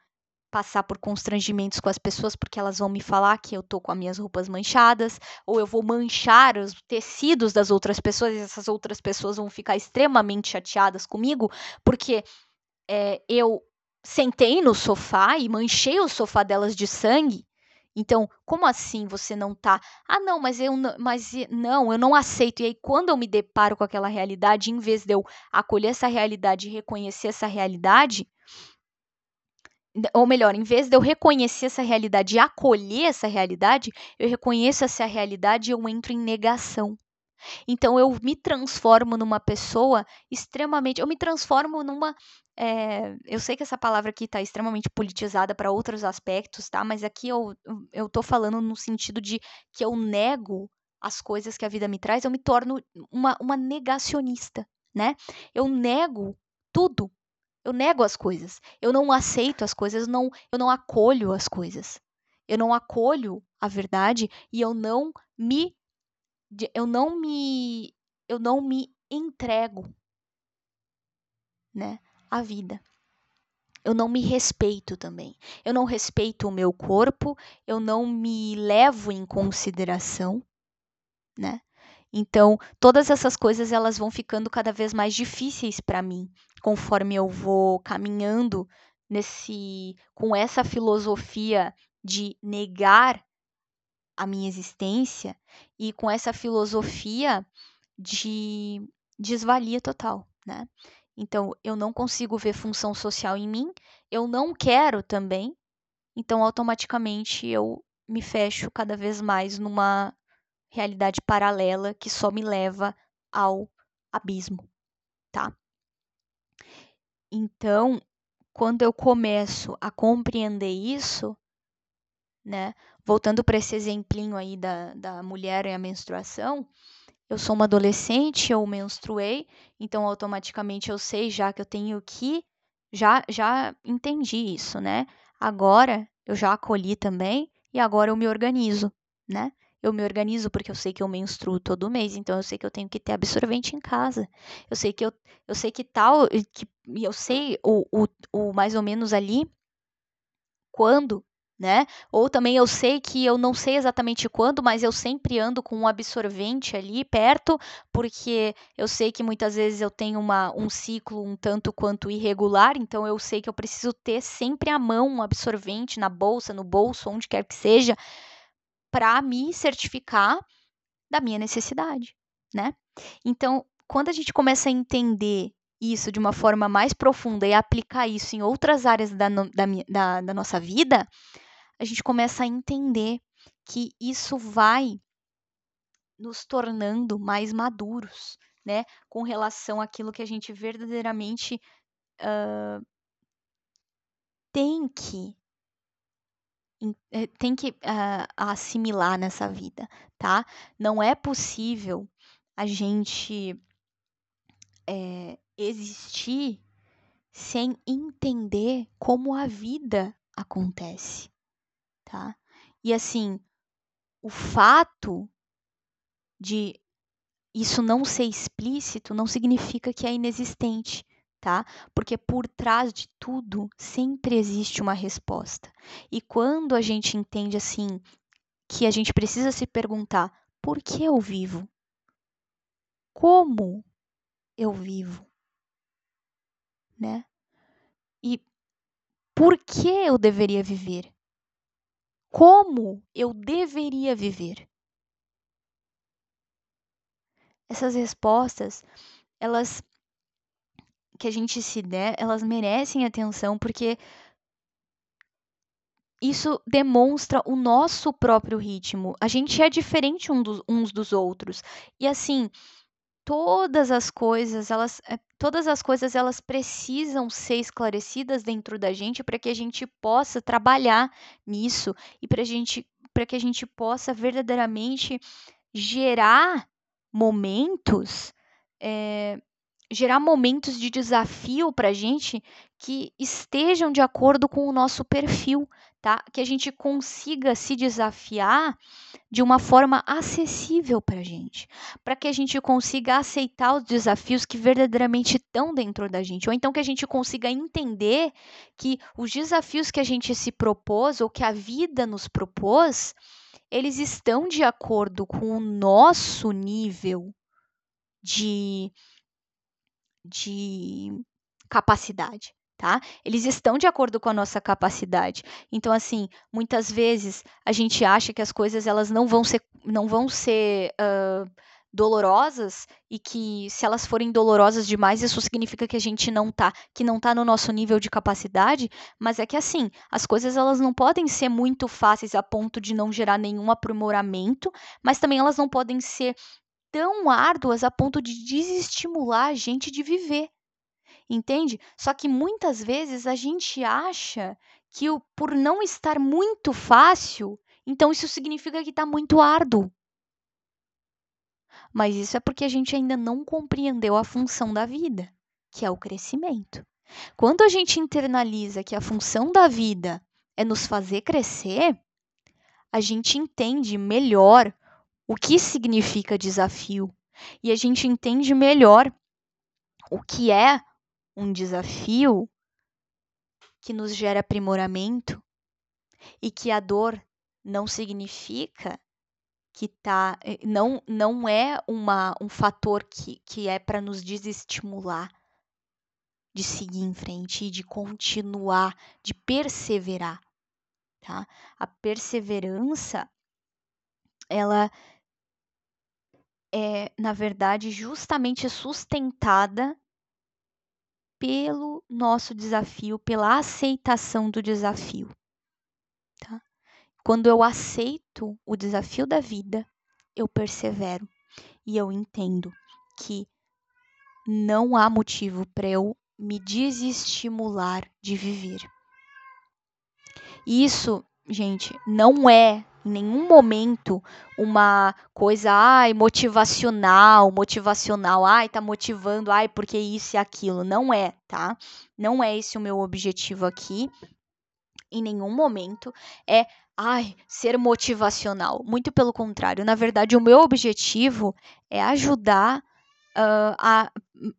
passar por constrangimentos com as pessoas porque elas vão me falar que eu tô com as minhas roupas manchadas, ou eu vou manchar os tecidos das outras pessoas e essas outras pessoas vão ficar extremamente chateadas comigo porque é, eu sentei no sofá e manchei o sofá delas de sangue. Então, como assim você não tá? Ah, não, mas eu mas não, eu não aceito. E aí quando eu me deparo com aquela realidade, em vez de eu acolher essa realidade e reconhecer essa realidade, ou melhor, em vez de eu reconhecer essa realidade e acolher essa realidade, eu reconheço essa realidade e eu entro em negação. Então eu me transformo numa pessoa extremamente. Eu me transformo numa. É, eu sei que essa palavra aqui está extremamente politizada para outros aspectos, tá? Mas aqui eu, eu tô falando no sentido de que eu nego as coisas que a vida me traz, eu me torno uma, uma negacionista, né? Eu nego tudo eu nego as coisas. Eu não aceito as coisas, não, eu não acolho as coisas. Eu não acolho a verdade e eu não me eu não me eu não me entrego, né, à vida. Eu não me respeito também. Eu não respeito o meu corpo, eu não me levo em consideração, né? Então, todas essas coisas elas vão ficando cada vez mais difíceis para mim, conforme eu vou caminhando nesse com essa filosofia de negar a minha existência e com essa filosofia de desvalia total, né? Então, eu não consigo ver função social em mim, eu não quero também, então automaticamente eu me fecho cada vez mais numa realidade paralela que só me leva ao abismo, tá? Então, quando eu começo a compreender isso, né? Voltando para esse exemplinho aí da, da mulher e a menstruação, eu sou uma adolescente, eu menstruei, então automaticamente eu sei já que eu tenho que já já entendi isso, né? Agora eu já acolhi também e agora eu me organizo, né? Eu me organizo porque eu sei que eu menstruo todo mês, então eu sei que eu tenho que ter absorvente em casa. Eu sei que eu, eu sei que tal, que eu sei o, o, o mais ou menos ali quando, né? Ou também eu sei que eu não sei exatamente quando, mas eu sempre ando com um absorvente ali perto, porque eu sei que muitas vezes eu tenho uma, um ciclo um tanto quanto irregular, então eu sei que eu preciso ter sempre à mão um absorvente na bolsa, no bolso, onde quer que seja, para me certificar da minha necessidade, né? Então, quando a gente começa a entender isso de uma forma mais profunda e aplicar isso em outras áreas da, da, da, da nossa vida, a gente começa a entender que isso vai nos tornando mais maduros, né, com relação àquilo que a gente verdadeiramente uh, tem que tem que uh, assimilar nessa vida, tá? Não é possível a gente é, existir sem entender como a vida acontece, tá? E assim, o fato de isso não ser explícito não significa que é inexistente, tá? Porque por trás de tudo sempre existe uma resposta. E quando a gente entende assim que a gente precisa se perguntar por que eu vivo? Como eu vivo? Né? E por que eu deveria viver? como eu deveria viver? Essas respostas, elas que a gente se der, elas merecem atenção porque isso demonstra o nosso próprio ritmo. A gente é diferente um dos, uns dos outros. E assim, todas as coisas, elas, eh, todas as coisas elas precisam ser esclarecidas dentro da gente para que a gente possa trabalhar nisso e para gente para que a gente possa verdadeiramente gerar momentos é, gerar momentos de desafio para a gente que estejam de acordo com o nosso perfil, tá? Que a gente consiga se desafiar de uma forma acessível para a gente, para que a gente consiga aceitar os desafios que verdadeiramente estão dentro da gente, ou então que a gente consiga entender que os desafios que a gente se propôs ou que a vida nos propôs, eles estão de acordo com o nosso nível de de capacidade, tá? Eles estão de acordo com a nossa capacidade. Então, assim, muitas vezes a gente acha que as coisas elas não vão ser, não vão ser uh, dolorosas e que se elas forem dolorosas demais, isso significa que a gente não tá, que não tá no nosso nível de capacidade, mas é que assim, as coisas elas não podem ser muito fáceis a ponto de não gerar nenhum aprimoramento, mas também elas não podem ser tão árduas a ponto de desestimular a gente de viver. Entende? Só que muitas vezes a gente acha que o, por não estar muito fácil, então isso significa que está muito árduo. Mas isso é porque a gente ainda não compreendeu a função da vida, que é o crescimento. Quando a gente internaliza que a função da vida é nos fazer crescer, a gente entende melhor o que significa desafio e a gente entende melhor o que é um desafio que nos gera aprimoramento e que a dor não significa que tá eh, não não é uma um fator que, que é para nos desestimular de seguir em frente e de continuar, de perseverar, tá? A perseverança ela é, na verdade, justamente sustentada pelo nosso desafio, pela aceitação do desafio. Tá? Quando eu aceito o desafio da vida, eu persevero e eu entendo que não há motivo para eu me desestimular de viver. Isso, gente, não é em nenhum momento uma coisa, ai, motivacional, motivacional, ai, tá motivando, ai, porque isso e aquilo. Não é, tá? Não é esse o meu objetivo aqui. Em nenhum momento é, ai, ser motivacional. Muito pelo contrário. Na verdade, o meu objetivo é ajudar uh, a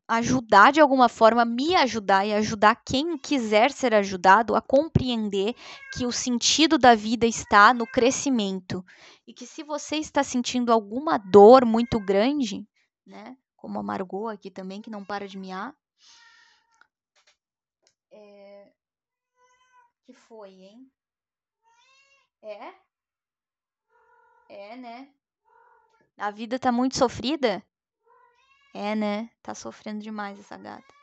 ajudar de alguma forma, me ajudar e ajudar quem quiser ser ajudado a compreender que o sentido da vida está no crescimento e que se você está sentindo alguma dor muito grande, né, como a Margot aqui também que não para de miar, é... que foi, hein? É? É, né? A vida tá muito sofrida? É, né? Tá sofrendo demais essa gata.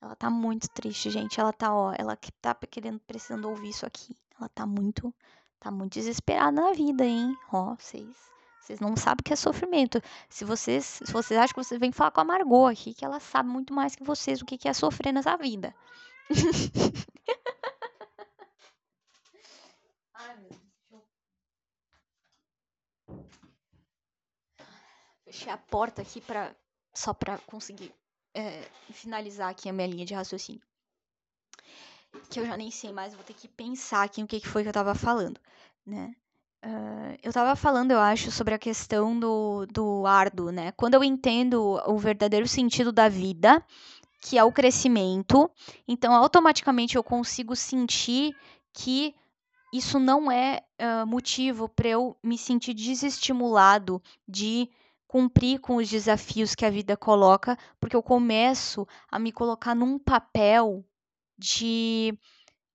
Ela tá muito triste, gente. Ela tá, ó, ela que tá querendo, precisando ouvir isso aqui. Ela tá muito, tá muito desesperada na vida, hein? Ó, vocês, vocês não sabem o que é sofrimento. Se vocês, se vocês acham que vocês vêm falar com a Margot aqui, que ela sabe muito mais que vocês o que é sofrer nessa vida. Ai, meu Deus. Fechei a porta aqui para só para conseguir é, finalizar aqui a minha linha de raciocínio. Que eu já nem sei mais, vou ter que pensar aqui o que, que foi que eu tava falando, né? Uh, eu tava falando, eu acho, sobre a questão do, do árduo, né? Quando eu entendo o verdadeiro sentido da vida, que é o crescimento, então automaticamente eu consigo sentir que isso não é uh, motivo para eu me sentir desestimulado de cumprir com os desafios que a vida coloca, porque eu começo a me colocar num papel de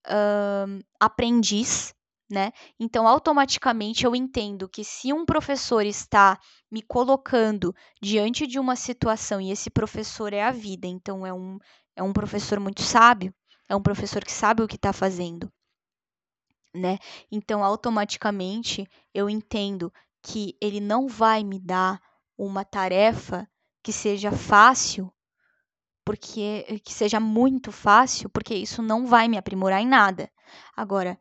uh, aprendiz, né? Então, automaticamente eu entendo que se um professor está me colocando diante de uma situação e esse professor é a vida, então é um, é um professor muito sábio, é um professor que sabe o que está fazendo, né? Então, automaticamente eu entendo que ele não vai me dar uma tarefa que seja fácil, porque que seja muito fácil, porque isso não vai me aprimorar em nada. Agora,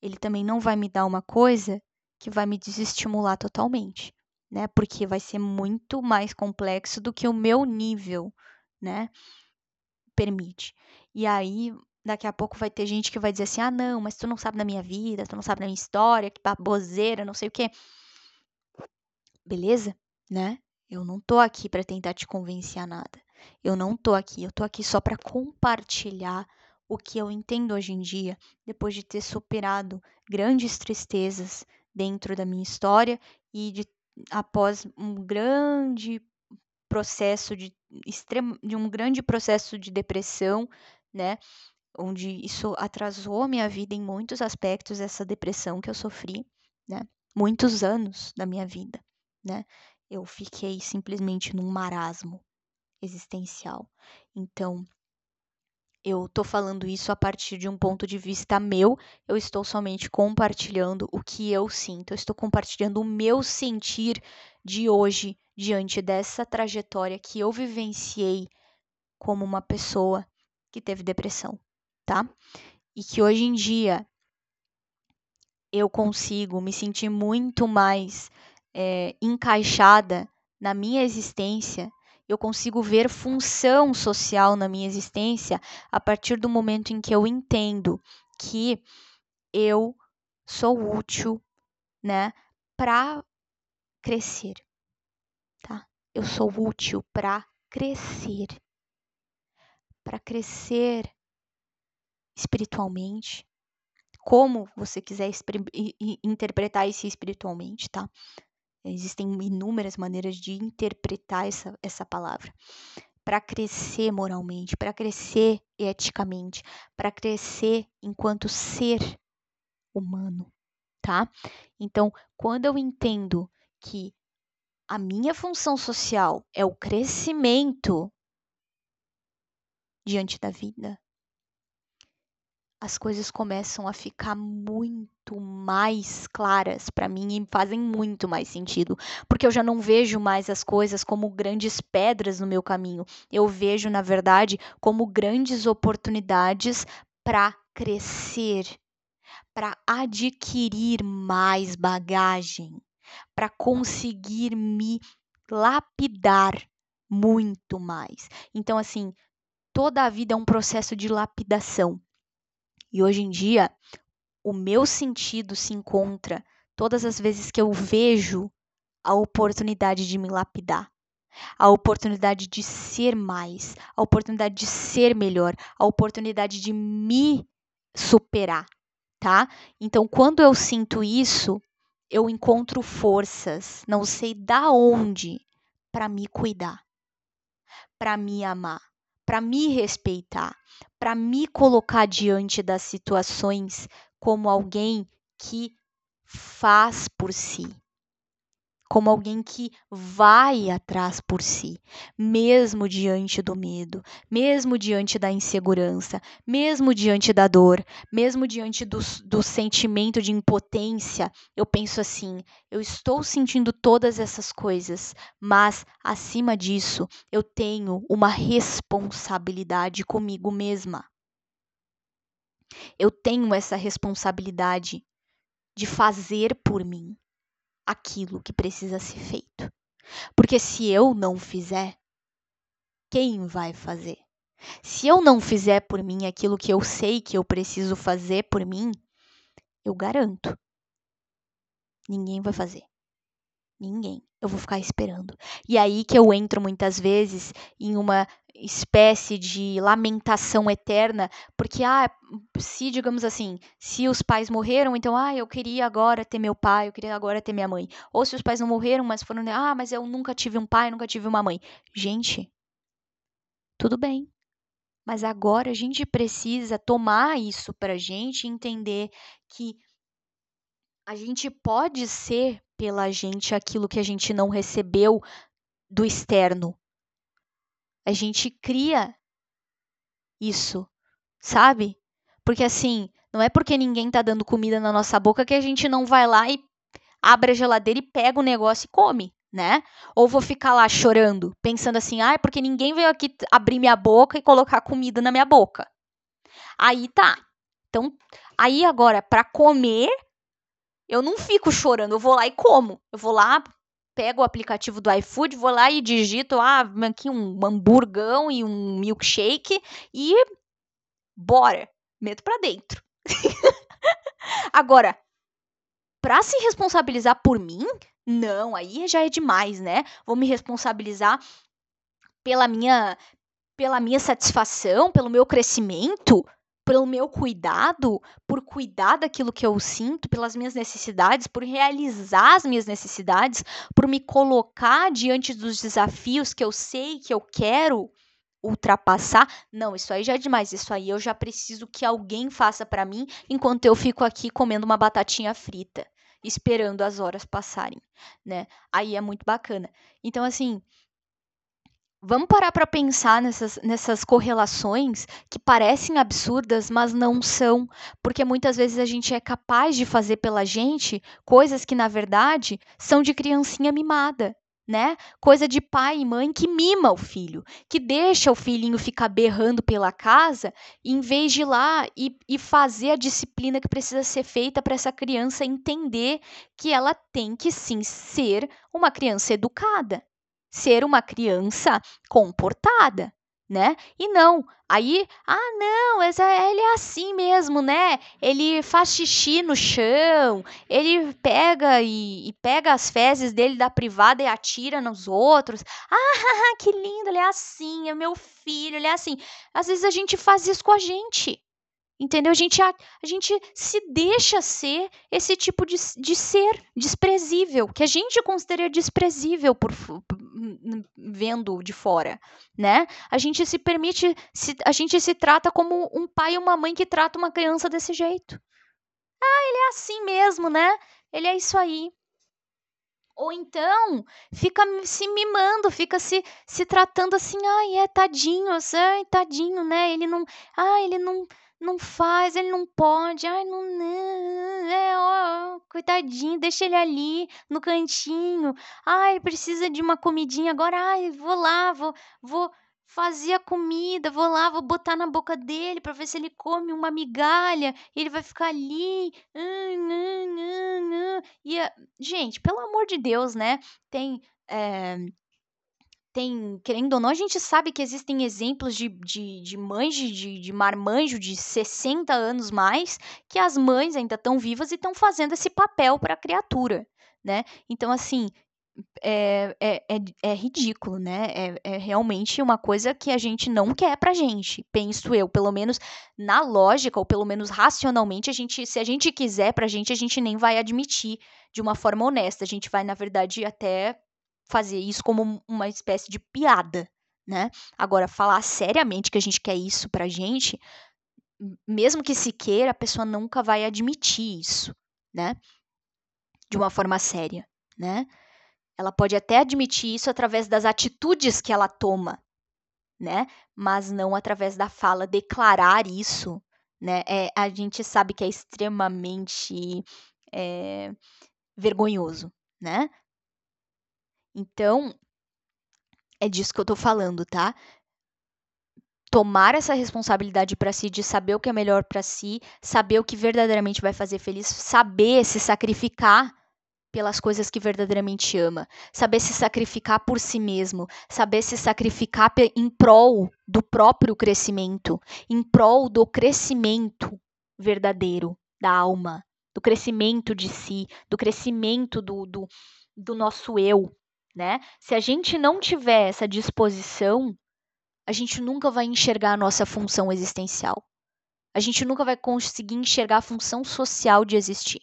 ele também não vai me dar uma coisa que vai me desestimular totalmente, né? Porque vai ser muito mais complexo do que o meu nível, né? Permite. E aí, daqui a pouco vai ter gente que vai dizer assim: ah, não, mas tu não sabe da minha vida, tu não sabe da minha história, que baboseira, não sei o quê. Beleza? Né? Eu não tô aqui para tentar te convencer a nada. Eu não tô aqui, eu tô aqui só para compartilhar o que eu entendo hoje em dia, depois de ter superado grandes tristezas dentro da minha história e de após um grande processo de extremo, de um grande processo de depressão, né? Onde isso atrasou a minha vida em muitos aspectos, essa depressão que eu sofri, né? Muitos anos da minha vida, né? Eu fiquei simplesmente num marasmo existencial. Então, eu tô falando isso a partir de um ponto de vista meu, eu estou somente compartilhando o que eu sinto, eu estou compartilhando o meu sentir de hoje diante dessa trajetória que eu vivenciei como uma pessoa que teve depressão, tá? E que hoje em dia eu consigo me sentir muito mais é, encaixada na minha existência, eu consigo ver função social na minha existência a partir do momento em que eu entendo que eu sou útil, né, para crescer, tá? Eu sou útil para crescer, para crescer espiritualmente, como você quiser interpretar isso espiritualmente, tá? Existem inúmeras maneiras de interpretar essa, essa palavra. Para crescer moralmente, para crescer eticamente, para crescer enquanto ser humano, tá? Então, quando eu entendo que a minha função social é o crescimento diante da vida, as coisas começam a ficar muito mais claras para mim e fazem muito mais sentido, porque eu já não vejo mais as coisas como grandes pedras no meu caminho. Eu vejo, na verdade, como grandes oportunidades para crescer, para adquirir mais bagagem, para conseguir me lapidar muito mais. Então, assim, toda a vida é um processo de lapidação. E hoje em dia, o meu sentido se encontra todas as vezes que eu vejo a oportunidade de me lapidar. a oportunidade de ser mais, a oportunidade de ser melhor, a oportunidade de me superar, tá? Então, quando eu sinto isso, eu encontro forças, não sei da onde, para me cuidar, para me amar, para me respeitar, para me colocar diante das situações como alguém que faz por si, como alguém que vai atrás por si, mesmo diante do medo, mesmo diante da insegurança, mesmo diante da dor, mesmo diante do, do sentimento de impotência. Eu penso assim: eu estou sentindo todas essas coisas, mas acima disso, eu tenho uma responsabilidade comigo mesma. Eu tenho essa responsabilidade de fazer por mim aquilo que precisa ser feito. Porque se eu não fizer, quem vai fazer? Se eu não fizer por mim aquilo que eu sei que eu preciso fazer por mim, eu garanto, ninguém vai fazer. Ninguém. Eu vou ficar esperando. E aí que eu entro muitas vezes em uma espécie de lamentação eterna, porque ah, se digamos assim, se os pais morreram, então ah, eu queria agora ter meu pai, eu queria agora ter minha mãe. Ou se os pais não morreram, mas foram, ah, mas eu nunca tive um pai, nunca tive uma mãe. Gente, tudo bem. Mas agora a gente precisa tomar isso pra gente entender que a gente pode ser pela gente aquilo que a gente não recebeu do externo. A gente cria isso, sabe? Porque assim, não é porque ninguém tá dando comida na nossa boca que a gente não vai lá e abre a geladeira e pega o negócio e come, né? Ou vou ficar lá chorando, pensando assim, ah, é porque ninguém veio aqui abrir minha boca e colocar comida na minha boca. Aí tá. Então, aí agora, para comer, eu não fico chorando, eu vou lá e como. Eu vou lá, pego o aplicativo do iFood, vou lá e digito ah, aqui um hamburgão e um milkshake e bora, meto para dentro. Agora, para se responsabilizar por mim, não, aí já é demais, né? Vou me responsabilizar pela minha pela minha satisfação, pelo meu crescimento pelo meu cuidado, por cuidar daquilo que eu sinto, pelas minhas necessidades, por realizar as minhas necessidades, por me colocar diante dos desafios que eu sei que eu quero ultrapassar. Não, isso aí já é demais. Isso aí eu já preciso que alguém faça para mim enquanto eu fico aqui comendo uma batatinha frita, esperando as horas passarem, né? Aí é muito bacana. Então assim, Vamos parar para pensar nessas, nessas correlações que parecem absurdas, mas não são, porque muitas vezes a gente é capaz de fazer pela gente coisas que, na verdade, são de criancinha mimada. Né? Coisa de pai e mãe que mima o filho, que deixa o filhinho ficar berrando pela casa, em vez de ir lá e, e fazer a disciplina que precisa ser feita para essa criança entender que ela tem que sim ser uma criança educada ser uma criança comportada, né? E não, aí, ah, não, ele é assim mesmo, né? Ele faz xixi no chão, ele pega e, e, pega as fezes dele da privada e atira nos outros. Ah, que lindo, ele é assim, é meu filho, ele é assim. Às vezes a gente faz isso com a gente. Entendeu? A gente, a, a gente se deixa ser esse tipo de, de ser desprezível, que a gente considera desprezível por, por vendo de fora, né? A gente se permite, se, a gente se trata como um pai e uma mãe que trata uma criança desse jeito. Ah, ele é assim mesmo, né? Ele é isso aí. Ou então, fica se mimando, fica se, se tratando assim, ai, é tadinho, ai, tadinho, né? Ele não, ai, ele não, não faz, ele não pode, ai, não, é, ó, coitadinho, deixa ele ali no cantinho, ai, precisa de uma comidinha agora, ai, vou lá, vou, vou fazer a comida, vou lá, vou botar na boca dele para ver se ele come uma migalha, ele vai ficar ali, e, gente, pelo amor de Deus, né, tem... É, tem, querendo ou não, a gente sabe que existem exemplos de, de, de mães de, de marmanjo de 60 anos mais, que as mães ainda estão vivas e estão fazendo esse papel para a criatura, né? Então, assim, é, é, é, é ridículo, né? É, é realmente uma coisa que a gente não quer pra gente, penso eu. Pelo menos na lógica, ou pelo menos racionalmente, a gente, se a gente quiser pra gente, a gente nem vai admitir de uma forma honesta. A gente vai, na verdade, até fazer isso como uma espécie de piada, né? Agora, falar seriamente que a gente quer isso pra gente, mesmo que se queira, a pessoa nunca vai admitir isso, né? De uma forma séria, né? Ela pode até admitir isso através das atitudes que ela toma, né? Mas não através da fala. Declarar isso, né? É, a gente sabe que é extremamente é, vergonhoso, né? Então, é disso que eu tô falando, tá? Tomar essa responsabilidade para si de saber o que é melhor para si, saber o que verdadeiramente vai fazer feliz, saber se sacrificar pelas coisas que verdadeiramente ama, saber se sacrificar por si mesmo, saber se sacrificar em prol do próprio crescimento, em prol do crescimento verdadeiro da alma, do crescimento de si, do crescimento do, do, do nosso eu, né? Se a gente não tiver essa disposição, a gente nunca vai enxergar a nossa função existencial. A gente nunca vai conseguir enxergar a função social de existir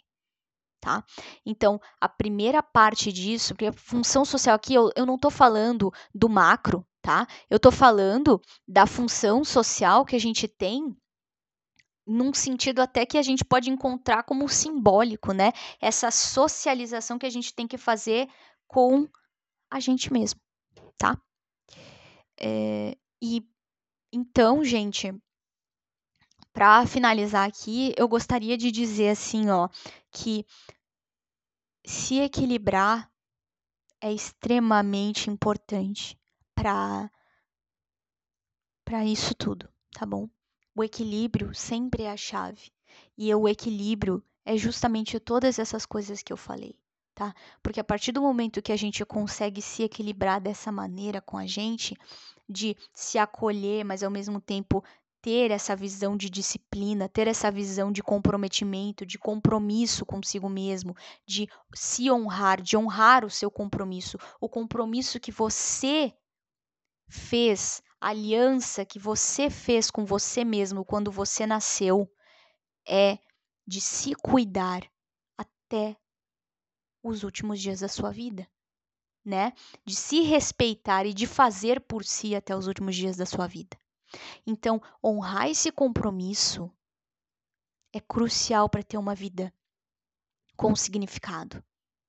tá? Então, a primeira parte disso, porque a função social aqui, eu, eu não estou falando do macro, tá? Eu estou falando da função social que a gente tem num sentido até que a gente pode encontrar como simbólico, né? Essa socialização que a gente tem que fazer com a gente mesmo, tá? É, e então, gente, para finalizar aqui, eu gostaria de dizer assim, ó, que se equilibrar é extremamente importante para para isso tudo, tá bom? O equilíbrio sempre é a chave. E o equilíbrio é justamente todas essas coisas que eu falei, tá? Porque a partir do momento que a gente consegue se equilibrar dessa maneira com a gente, de se acolher, mas ao mesmo tempo ter essa visão de disciplina, ter essa visão de comprometimento, de compromisso consigo mesmo, de se honrar, de honrar o seu compromisso, o compromisso que você fez, a aliança que você fez com você mesmo quando você nasceu, é de se cuidar até os últimos dias da sua vida. Né? De se respeitar e de fazer por si até os últimos dias da sua vida. Então, honrar esse compromisso é crucial para ter uma vida com significado,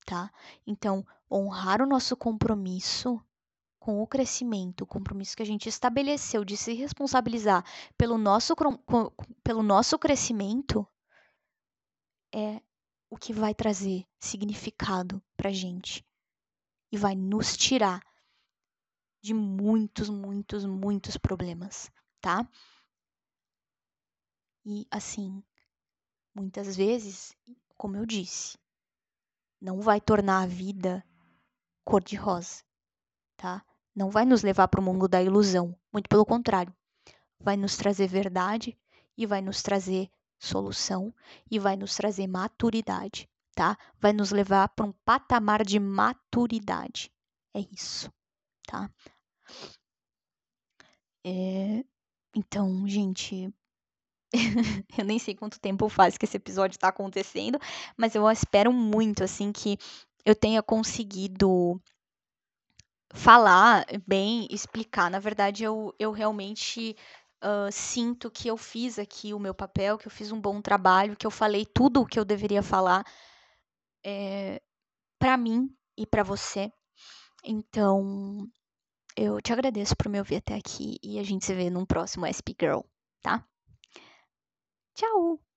tá? Então, honrar o nosso compromisso com o crescimento, o compromisso que a gente estabeleceu de se responsabilizar pelo nosso, pelo nosso crescimento é o que vai trazer significado para gente e vai nos tirar de muitos, muitos, muitos problemas, tá? E assim, muitas vezes, como eu disse, não vai tornar a vida cor-de-rosa, tá? Não vai nos levar para o mundo da ilusão, muito pelo contrário. Vai nos trazer verdade e vai nos trazer solução e vai nos trazer maturidade, tá? Vai nos levar para um patamar de maturidade. É isso tá? É, então, gente, eu nem sei quanto tempo faz que esse episódio está acontecendo, mas eu espero muito, assim, que eu tenha conseguido falar bem, explicar. Na verdade, eu, eu realmente uh, sinto que eu fiz aqui o meu papel, que eu fiz um bom trabalho, que eu falei tudo o que eu deveria falar é, eh, para mim e para você. Então, eu te agradeço por me ouvir até aqui e a gente se vê num próximo SP Girl, tá? Tchau!